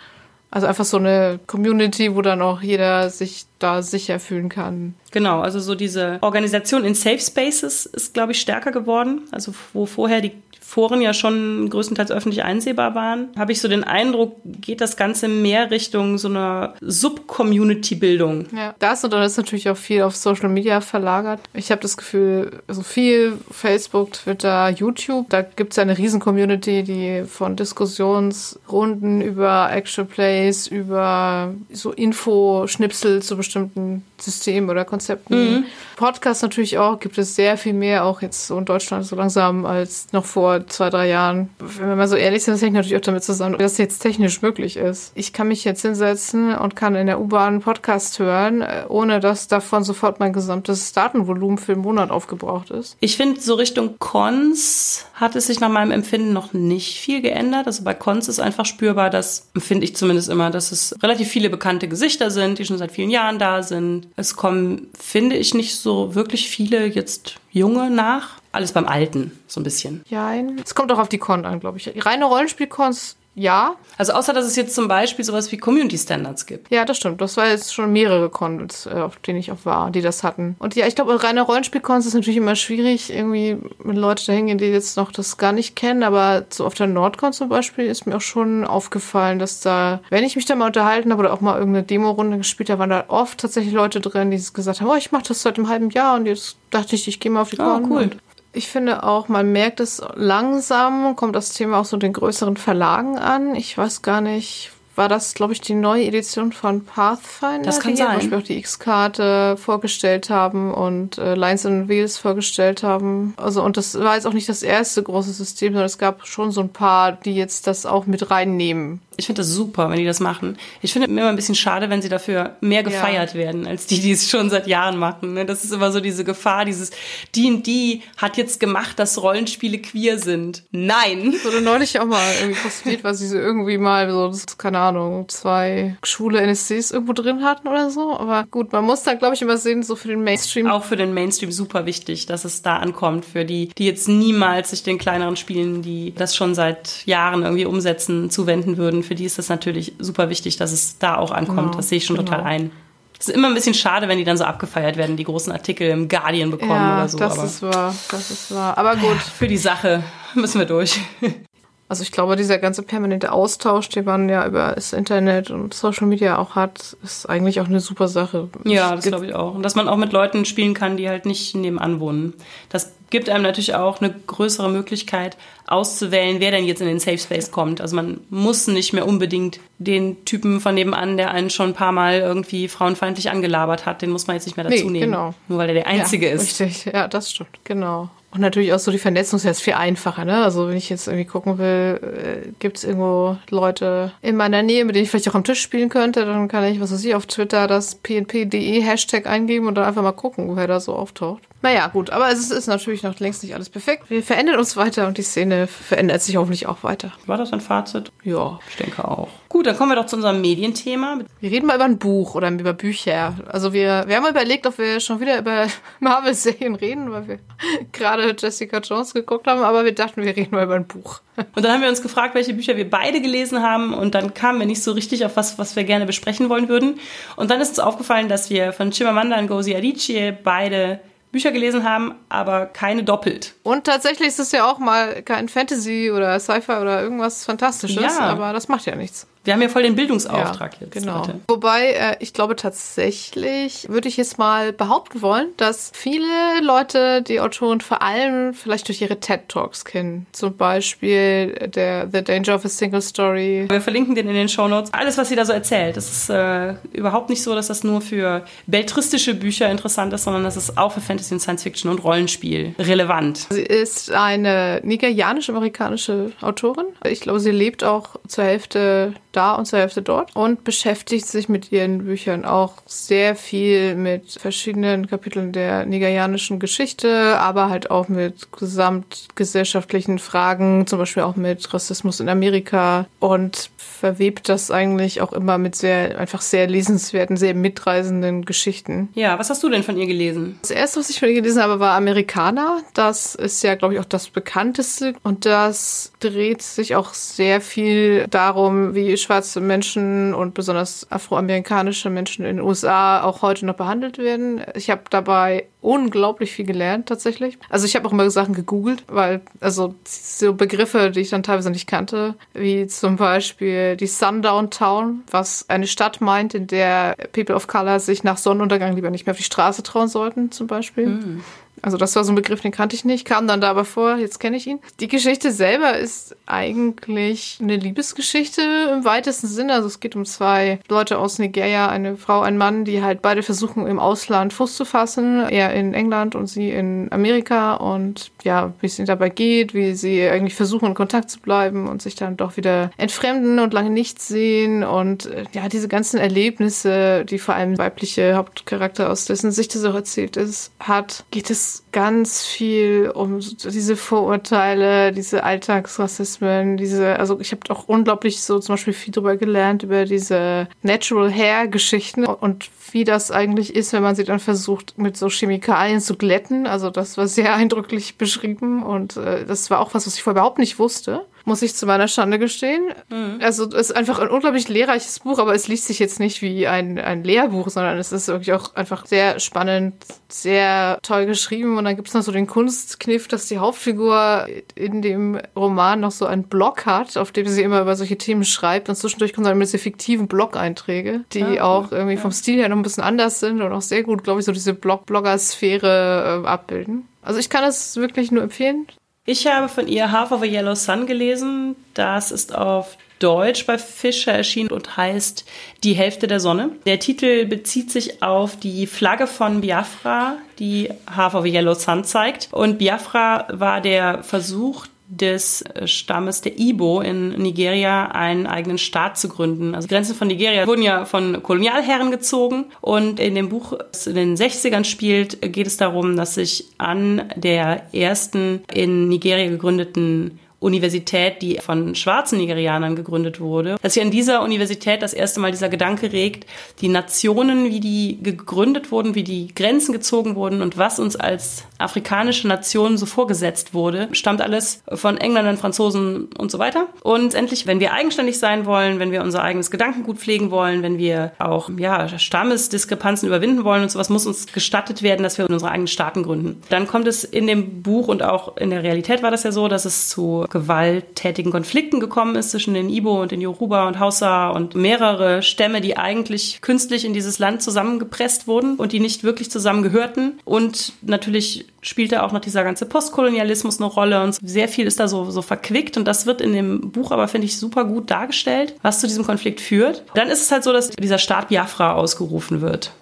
Also einfach so eine Community, wo dann auch jeder sich da sicher fühlen kann. Genau, also so diese Organisation in Safe Spaces ist, glaube ich, stärker geworden. Also wo vorher die Foren ja schon größtenteils öffentlich einsehbar waren, habe ich so den Eindruck, geht das Ganze mehr Richtung so einer Sub-Community-Bildung. Ja, das und dann ist natürlich auch viel auf Social Media verlagert. Ich habe das Gefühl, so viel Facebook, Twitter, YouTube, da gibt es ja eine riesen Community, die von Diskussionsrunden über Actual Plays, über so Info-Schnipsel zu bestimmten Systemen oder Konzepten. Podcast natürlich auch, gibt es sehr viel mehr, auch jetzt so in Deutschland so langsam als noch vor zwei, drei Jahren. Wenn wir mal so ehrlich sind, das hängt natürlich auch damit zusammen, dass es jetzt technisch möglich ist. Ich kann mich jetzt hinsetzen und kann in der U-Bahn einen Podcast hören, äh, ohne dass davon sofort mein gesamtes Datenvolumen für den Monat aufgebraucht ist. Ich finde, so Richtung Cons hat es sich nach meinem Empfinden noch nicht viel geändert. Also bei Cons ist einfach spürbar, dass, finde ich zumindest immer, dass es relativ viele bekannte Gesichter sind, die schon seit vielen Jahren da sind. Es kommen, finde ich, nicht so wirklich viele jetzt Junge nach. Alles beim Alten, so ein bisschen. Jein. Es kommt auch auf die Con an, glaube ich. Reine Rollenspiel-Cons, ja. Also außer, dass es jetzt zum Beispiel sowas wie Community Standards gibt. Ja, das stimmt. Das war jetzt schon mehrere Cons, äh, auf denen ich auch war, die das hatten. Und ja, ich glaube, reine Rollenspiel-Cons ist natürlich immer schwierig, irgendwie mit Leuten da hingehen, die jetzt noch das gar nicht kennen. Aber so auf der Nordcon zum Beispiel ist mir auch schon aufgefallen, dass da, wenn ich mich da mal unterhalten habe oder auch mal irgendeine Demo-Runde gespielt habe, waren da oft tatsächlich Leute drin, die gesagt haben, oh, ich mache das seit einem halben Jahr und jetzt dachte ich, ich gehe mal auf die Ah, Con. cool. Und ich finde auch, man merkt es langsam, kommt das Thema auch so den größeren Verlagen an. Ich weiß gar nicht, war das, glaube ich, die neue Edition von Pathfinder? Das kann die sein. Zum Beispiel auch die X-Karte vorgestellt haben und äh, Lines and Wheels vorgestellt haben. Also, und das war jetzt auch nicht das erste große System, sondern es gab schon so ein paar, die jetzt das auch mit reinnehmen. Ich finde das super, wenn die das machen. Ich finde mir immer ein bisschen schade, wenn sie dafür mehr gefeiert werden, als die, die es schon seit Jahren machen. ne? Das ist immer so diese Gefahr, dieses D&D hat jetzt gemacht, dass Rollenspiele queer sind. Nein! Wurde neulich auch mal irgendwie postiert, was sie so irgendwie mal so, keine Ahnung, zwei schwule NSCs irgendwo drin hatten oder so. Aber gut, man muss dann, glaube ich, immer sehen, so für den Mainstream. Auch für den Mainstream super wichtig, dass es da ankommt. Für die, die jetzt niemals sich den kleineren Spielen, die das schon seit Jahren irgendwie umsetzen, zuwenden würden. Für die ist das natürlich super wichtig, dass es da auch ankommt. Genau, das sehe ich schon genau. total ein. Es ist immer ein bisschen schade, wenn die dann so abgefeiert werden, die großen Artikel im Guardian bekommen ja, oder so. das aber ist wahr, das ist wahr. Aber gut, für die Sache müssen wir durch. [laughs] also ich glaube, dieser ganze permanente Austausch, den man ja über das Internet und Social Media auch hat, ist eigentlich auch eine super Sache. Ja, das glaube ich auch. Und dass man auch mit Leuten spielen kann, die halt nicht nebenan wohnen. Das gibt einem natürlich auch eine größere Möglichkeit auszuwählen, wer denn jetzt in den Safe Space kommt. Also man muss nicht mehr unbedingt den Typen von nebenan, der einen schon ein paar Mal irgendwie frauenfeindlich angelabert hat, den muss man jetzt nicht mehr dazu Nee, nehmen. genau. Nur weil er der Einzige ja, ist. Richtig, ja, das stimmt, genau. Und natürlich auch so die Vernetzung ist jetzt viel einfacher, ne? Also wenn ich jetzt irgendwie gucken will, äh, gibt es irgendwo Leute in meiner Nähe, mit denen ich vielleicht auch am Tisch spielen könnte, dann kann ich, was weiß ich, auf Twitter das pnp.de Hashtag eingeben und dann einfach mal gucken, wer da so auftaucht. Naja, gut, aber es ist natürlich noch längst nicht alles perfekt. Wir verändern uns weiter und die Szene verändert sich hoffentlich auch weiter. War das ein Fazit? Ja. Ich denke auch. Gut. Dann kommen wir doch zu unserem Medienthema. Wir reden mal über ein Buch oder über Bücher. Also wir, wir haben überlegt, ob wir schon wieder über [laughs] Marvel-Serien reden, weil wir [laughs] gerade Jessica Jones geguckt haben, aber wir dachten, wir reden mal über ein Buch. [laughs] Und dann haben wir uns gefragt, welche Bücher wir beide gelesen haben und dann kamen wir nicht so richtig auf was, was wir gerne besprechen wollen würden. Und dann ist uns aufgefallen, dass wir von Chimamanda Ngozi Adichie beide Bücher gelesen haben, aber keine doppelt. Und tatsächlich ist es ja auch mal kein Fantasy oder Sci-Fi oder irgendwas Fantastisches, ja. aber das macht ja nichts. Wir haben ja voll den Bildungsauftrag ja, jetzt. Genau. Heute. Wobei, äh, ich glaube tatsächlich, würde ich jetzt mal behaupten wollen, dass viele Leute die Autoren vor allem vielleicht durch ihre TED-Talks kennen. Zum Beispiel der The Danger of a Single Story. Wir verlinken den in den Show Notes. Alles, was sie da so erzählt. Das ist äh, überhaupt nicht so, dass das nur für beltristische Bücher interessant ist, sondern das ist auch für Fantasy und Science Fiction und Rollenspiel relevant. Sie ist eine nigerianisch-amerikanische Autorin. Ich glaube, sie lebt auch zur Hälfte da und zur Hälfte dort und beschäftigt sich mit ihren Büchern auch sehr viel mit verschiedenen Kapiteln der nigerianischen Geschichte, aber halt auch mit gesamtgesellschaftlichen Fragen, zum Beispiel auch mit Rassismus in Amerika und verwebt das eigentlich auch immer mit sehr, einfach sehr lesenswerten, sehr mitreisenden Geschichten. Ja, was hast du denn von ihr gelesen? Das erste, was ich von ihr gelesen habe, war Amerikaner. Das ist ja, glaube ich, auch das bekannteste und das dreht sich auch sehr viel darum, wie schwarze Menschen und besonders afroamerikanische Menschen in den USA auch heute noch behandelt werden. Ich habe dabei unglaublich viel gelernt tatsächlich. Also ich habe auch immer Sachen gegoogelt, weil also so Begriffe, die ich dann teilweise nicht kannte, wie zum Beispiel die Sundown Town, was eine Stadt meint, in der People of Color sich nach Sonnenuntergang lieber nicht mehr auf die Straße trauen sollten, zum Beispiel. Mhm. Also das war so ein Begriff, den kannte ich nicht, kam dann da aber vor, jetzt kenne ich ihn. Die Geschichte selber ist eigentlich eine Liebesgeschichte im weitesten Sinne. Also es geht um zwei Leute aus Nigeria, eine Frau, ein Mann, die halt beide versuchen im Ausland Fuß zu fassen. Er in England und sie in Amerika und ja, wie es ihnen dabei geht, wie sie eigentlich versuchen in Kontakt zu bleiben und sich dann doch wieder entfremden und lange nichts sehen und äh, ja, diese ganzen Erlebnisse, die vor allem weibliche Hauptcharakter aus dessen Sicht auch erzählt ist, hat, geht es ganz viel um diese Vorurteile, diese Alltagsrassismen, diese, also ich habe auch unglaublich so zum Beispiel viel drüber gelernt, über diese Natural Hair Geschichten und wie das eigentlich ist, wenn man sie dann versucht, mit so Chemikalien zu glätten. Also das war sehr eindrücklich beschrieben und äh, das war auch was, was ich vorher überhaupt nicht wusste muss ich zu meiner Schande gestehen. Mhm. Also es ist einfach ein unglaublich lehrreiches Buch, aber es liest sich jetzt nicht wie ein, ein Lehrbuch, sondern es ist wirklich auch einfach sehr spannend, sehr toll geschrieben. Und dann gibt es noch so den Kunstkniff, dass die Hauptfigur in dem Roman noch so einen Blog hat, auf dem sie immer über solche Themen schreibt. Und zwischendurch kommen dann diese fiktiven Blog-Einträge, die ah, auch irgendwie ja. vom Stil her noch ein bisschen anders sind und auch sehr gut, glaube ich, so diese Blog-Blogger-Sphäre äh, abbilden. Also ich kann es wirklich nur empfehlen. Ich habe von ihr Half of a Yellow Sun gelesen. Das ist auf Deutsch bei Fischer erschienen und heißt Die Hälfte der Sonne. Der Titel bezieht sich auf die Flagge von Biafra, die Half of a Yellow Sun zeigt. Und Biafra war der Versuch, des Stammes der Ibo in Nigeria einen eigenen Staat zu gründen. Also die Grenzen von Nigeria wurden ja von Kolonialherren gezogen und in dem Buch, das in den 60ern spielt, geht es darum, dass sich an der ersten in Nigeria gegründeten Universität, die von schwarzen Nigerianern gegründet wurde, dass sich an dieser Universität das erste Mal dieser Gedanke regt, die Nationen, wie die gegründet wurden, wie die Grenzen gezogen wurden und was uns als afrikanische Nation so vorgesetzt wurde, stammt alles von Engländern, Franzosen und so weiter. Und endlich, wenn wir eigenständig sein wollen, wenn wir unser eigenes Gedankengut pflegen wollen, wenn wir auch ja, Stammesdiskrepanzen überwinden wollen und sowas, muss uns gestattet werden, dass wir unsere eigenen Staaten gründen. Dann kommt es in dem Buch und auch in der Realität war das ja so, dass es zu gewalttätigen Konflikten gekommen ist zwischen den Ibo und den Yoruba und Hausa und mehrere Stämme, die eigentlich künstlich in dieses Land zusammengepresst wurden und die nicht wirklich zusammengehörten. Und natürlich spielte auch noch dieser ganze Postkolonialismus eine Rolle und sehr viel ist da so, so verquickt und das wird in dem Buch aber, finde ich, super gut dargestellt, was zu diesem Konflikt führt. Dann ist es halt so, dass dieser Staat Biafra ausgerufen wird.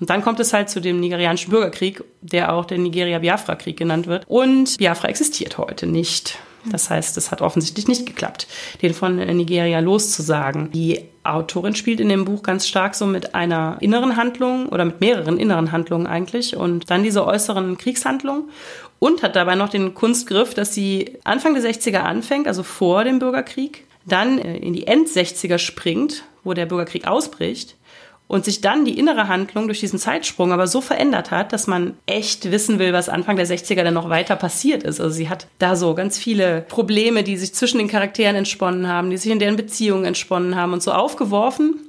Und dann kommt es halt zu dem nigerianischen Bürgerkrieg, der auch der Nigeria-Biafra-Krieg genannt wird. Und Biafra existiert heute nicht. Das heißt, es hat offensichtlich nicht geklappt, den von Nigeria loszusagen. Die Autorin spielt in dem Buch ganz stark so mit einer inneren Handlung oder mit mehreren inneren Handlungen eigentlich und dann diese äußeren Kriegshandlungen und hat dabei noch den Kunstgriff, dass sie Anfang der 60er anfängt, also vor dem Bürgerkrieg, dann äh, in die End-60er springt, wo der Bürgerkrieg ausbricht und sich dann die innere Handlung durch diesen Zeitsprung aber so verändert hat, dass man echt wissen will, was Anfang der 60er dann noch weiter passiert ist. Also sie hat da so ganz viele Probleme, die sich zwischen den Charakteren entsponnen haben, die sich in deren Beziehungen entsponnen haben und so aufgeworfen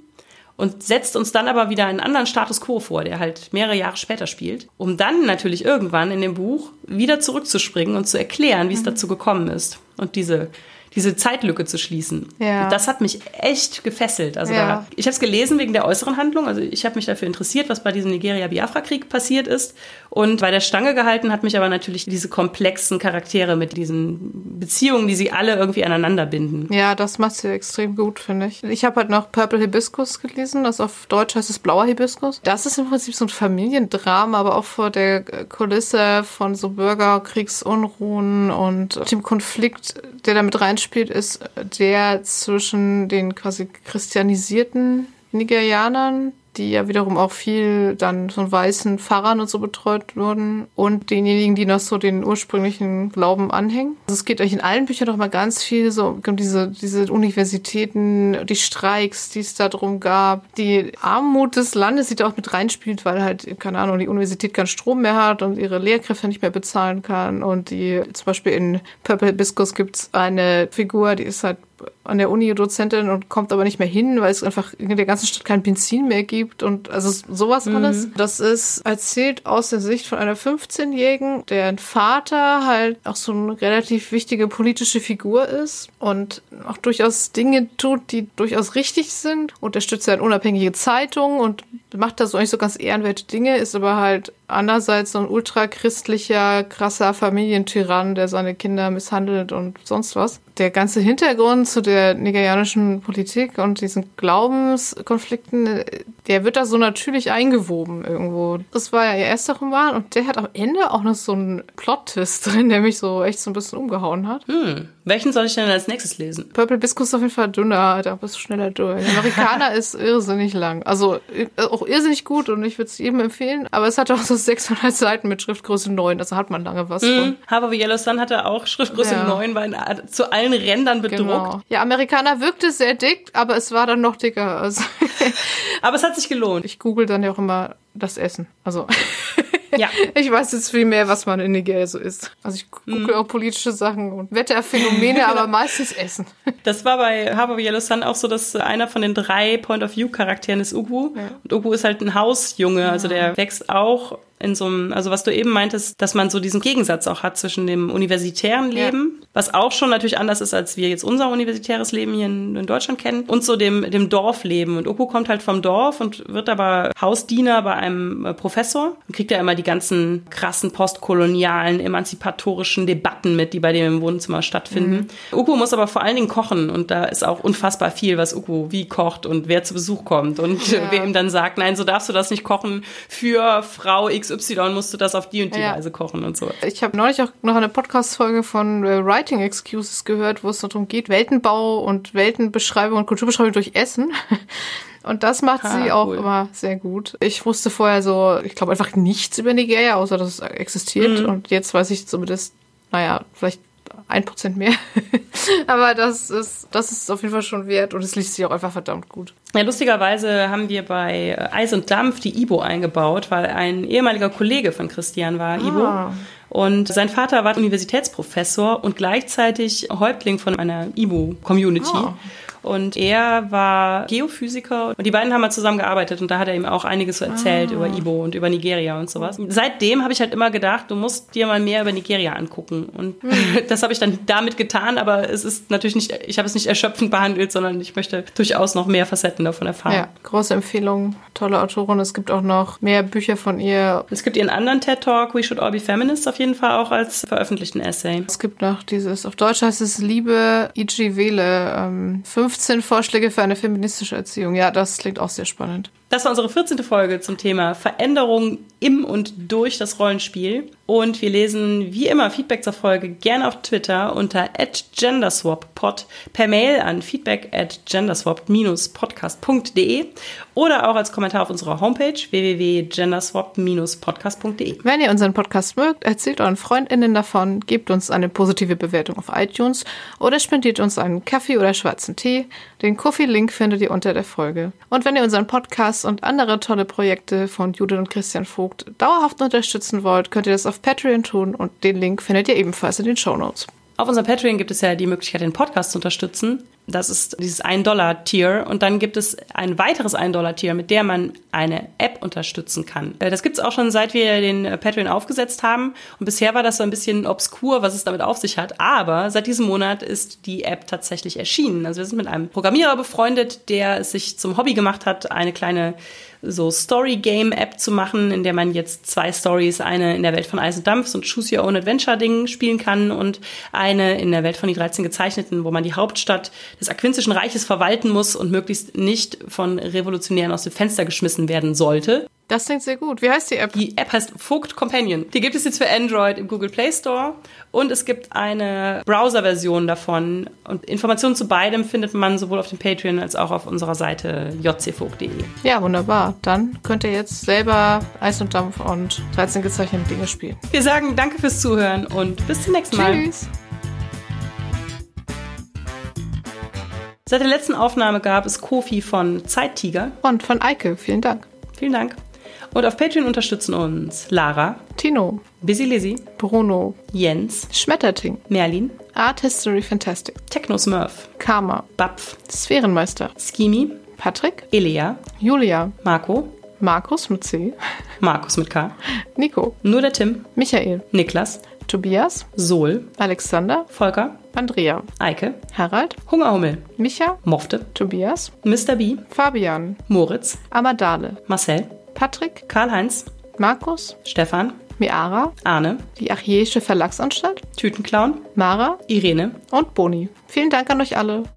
und setzt uns dann aber wieder einen anderen Status quo vor, der halt mehrere Jahre später spielt, um dann natürlich irgendwann in dem Buch wieder zurückzuspringen und zu erklären, wie es mhm. dazu gekommen ist und diese diese Zeitlücke zu schließen. Ja. Das hat mich echt gefesselt. Also ja. da, ich habe es gelesen wegen der äußeren Handlung. Also ich habe mich dafür interessiert, was bei diesem Nigeria-Biafra-Krieg passiert ist. Und bei der Stange gehalten hat mich aber natürlich diese komplexen Charaktere mit diesen Beziehungen, die sie alle irgendwie aneinander binden. Ja, das macht sie extrem gut, finde ich. Ich habe halt noch Purple Hibiscus gelesen. Das auf Deutsch heißt es Blauer Hibiskus. Das ist im Prinzip so ein Familiendrama, aber auch vor der Kulisse von so Bürgerkriegsunruhen und dem Konflikt, der damit rein spielt, ist der zwischen den quasi christianisierten Nigerianern, die ja wiederum auch viel dann von weißen Pfarrern und so betreut wurden und denjenigen, die noch so den ursprünglichen Glauben anhängen. Also es geht euch in allen Büchern doch mal ganz viel so um diese, diese Universitäten, die Streiks, die es da drum gab, die Armut des Landes, die da auch mit reinspielt, weil halt, keine Ahnung, die Universität keinen Strom mehr hat und ihre Lehrkräfte nicht mehr bezahlen kann und die, zum Beispiel in Purple Hibiscus gibt's eine Figur, die ist halt an der Uni Dozentin und kommt aber nicht mehr hin, weil es einfach in der ganzen Stadt kein Benzin mehr gibt und also sowas mhm. alles. Das ist erzählt aus der Sicht von einer 15-Jährigen, deren Vater halt auch so eine relativ wichtige politische Figur ist und auch durchaus Dinge tut, die durchaus richtig sind. Unterstützt halt unabhängige Zeitungen und macht da so nicht so ganz ehrenwerte Dinge, ist aber halt andererseits so ein ultrachristlicher, krasser Familientyrann, der seine Kinder misshandelt und sonst was. Der ganze Hintergrund zu der nigerianischen Politik und diesen Glaubenskonflikten, der wird da so natürlich eingewoben irgendwo. Das war ja ihr erster Roman und der hat am Ende auch noch so einen Plot-Twist drin, der mich so echt so ein bisschen umgehauen hat. Hm. Welchen soll ich denn als nächstes lesen? Purple Biscuit ist auf jeden Fall dünner, da bist du schneller durch. Amerikaner [laughs] ist irrsinnig lang. Also auch irrsinnig gut und ich würde es jedem empfehlen, aber es hat auch so [laughs] 600 Seiten mit Schriftgröße 9, also hat man lange was mhm. von. Harvey Yellow Sun hatte auch Schriftgröße ja. 9, war in, zu allen Rändern bedruckt. Genau. Ja, Amerikaner wirkte sehr dick, aber es war dann noch dicker. Also [laughs] aber es hat sich gelohnt. Ich google dann ja auch immer das Essen. Also ja. [laughs] Ich weiß jetzt viel mehr, was man in Nigeria so isst. Also ich gucke mhm. auch politische Sachen und Wetterphänomene, aber [laughs] meistens Essen. Das war bei Harbour Yellow Sun auch so, dass einer von den drei Point-of-View-Charakteren ist Ugu. Ja. Und Ugu ist halt ein Hausjunge, also der wächst auch in so einem, also was du eben meintest, dass man so diesen Gegensatz auch hat zwischen dem universitären Leben, ja. was auch schon natürlich anders ist, als wir jetzt unser universitäres Leben hier in, in, Deutschland kennen, und so dem, dem Dorfleben. Und Oku kommt halt vom Dorf und wird aber Hausdiener bei einem äh, Professor und kriegt ja immer die ganzen krassen postkolonialen, emanzipatorischen Debatten mit, die bei dem im Wohnzimmer stattfinden. Mhm. Uku muss aber vor allen Dingen kochen und da ist auch unfassbar viel, was Uku wie kocht und wer zu Besuch kommt und ja. wer ihm dann sagt, nein, so darfst du das nicht kochen für Frau X XY musst du das auf die und die ja. Weise kochen und so. Ich habe neulich auch noch eine Podcast-Folge von äh, Writing Excuses gehört, wo es darum geht, Weltenbau und Weltenbeschreibung und Kulturbeschreibung durch Essen. [laughs] Und das macht ha, sie auch cool. immer sehr gut. Ich wusste vorher so, ich glaube einfach nichts über Nigeria, außer dass es existiert. Mhm. Und jetzt weiß ich zumindest, naja, vielleicht ein Prozent mehr. [laughs] Aber das ist, das ist auf jeden Fall schon wert und es liest sich auch einfach verdammt gut. Ja, lustigerweise haben wir bei Eis und Dampf die Ibo eingebaut, weil ein ehemaliger Kollege von Christian war, Ibo. Ah. Und sein Vater war Universitätsprofessor und gleichzeitig Häuptling von einer Ibo-Community. Oh. Und er war Geophysiker und die beiden haben mal zusammen gearbeitet und da hat er ihm auch einiges so erzählt ah. über Ibo und über Nigeria und sowas. Seitdem habe ich halt immer gedacht, du musst dir mal mehr über Nigeria angucken. Und mhm. [laughs] das habe ich dann damit getan, aber es ist natürlich nicht, ich habe es nicht erschöpfend behandelt, sondern ich möchte durchaus noch mehr Facetten davon erfahren. Ja, große Empfehlung, tolle Autorin. Es gibt auch noch mehr Bücher von ihr. Es gibt ihren anderen TED Talk, We Should All Be Feminists, auf jeden Fall auch als veröffentlichten Essay. Es gibt noch dieses, auf Deutsch heißt es Liebe Iji Wele, ähm, 15 Vorschläge für eine feministische Erziehung. Ja, das klingt auch sehr spannend. Das war unsere 14. Folge zum Thema Veränderung im und durch das Rollenspiel. Und wir lesen wie immer Feedback zur Folge gerne auf Twitter unter genderswappod per Mail an feedback at genderswap-podcast.de oder auch als Kommentar auf unserer Homepage www.genderswap-podcast.de. Wenn ihr unseren Podcast mögt, erzählt euren FreundInnen davon, gebt uns eine positive Bewertung auf iTunes oder spendiert uns einen Kaffee oder schwarzen Tee. Den Kofi-Link findet ihr unter der Folge. Und wenn ihr unseren Podcast und andere tolle Projekte von Judith und Christian Vogt dauerhaft unterstützen wollt, könnt ihr das auf Patreon tun und den Link findet ihr ebenfalls in den Show Notes. Auf unserem Patreon gibt es ja die Möglichkeit, den Podcast zu unterstützen. Das ist dieses 1-Dollar-Tier. Und dann gibt es ein weiteres 1-Dollar-Tier, mit der man eine App unterstützen kann. Äh, das gibt es auch schon, seit wir den äh, Patreon aufgesetzt haben. Und bisher war das so ein bisschen obskur, was es damit auf sich hat. Aber seit diesem Monat ist die App tatsächlich erschienen. Also wir sind mit einem Programmierer befreundet, der es sich zum Hobby gemacht hat, eine kleine so Story-Game-App zu machen, in der man jetzt zwei Stories, eine in der Welt von Eis und Dampf, so ein Choose Your Own Adventure-Ding spielen kann und eine in der Welt von die 13 Gezeichneten, wo man die Hauptstadt des Aquintischen Reiches verwalten muss und möglichst nicht von Revolutionären aus dem Fenster geschmissen werden sollte. Das klingt sehr gut. Wie heißt die App? Die App heißt Vogt Companion. Die gibt es jetzt für Android im Google Play Store und es gibt eine Browser-Version davon. Und Informationen zu beidem findet man sowohl auf dem Patreon als auch auf unserer Seite jcvogt.de. Ja, wunderbar. Dann könnt ihr jetzt selber Eis und Dampf und 13 gezeichnete Dinge spielen. Wir sagen danke fürs Zuhören und bis zum nächsten Mal. Tschüss. Seit der letzten Aufnahme gab es Kofi von Zeittiger. Und von Eike, vielen Dank. Vielen Dank. Und auf Patreon unterstützen uns Lara, Tino, Busy Lizzy, Bruno, Jens, Schmetterting, Merlin, Art History Fantastic, Techno Smurf, Karma, Bapf, Sphärenmeister, Skimi, Patrick, Elea, Julia, Marco, Markus mit C, Markus mit K, Nico, nur der Tim, Michael, Niklas, Tobias, Sol, Alexander, Volker, Andrea, Eike, Harald, Hungerhummel, Micha, Mofte, Tobias, Mr. B, Fabian, Moritz, Amadale, Marcel, Patrick, Karl-Heinz, Markus, Stefan, Miara, Arne, die Archäische Verlagsanstalt, Tütenclown, Mara Irene. und Boni. Vielen Dank an euch alle.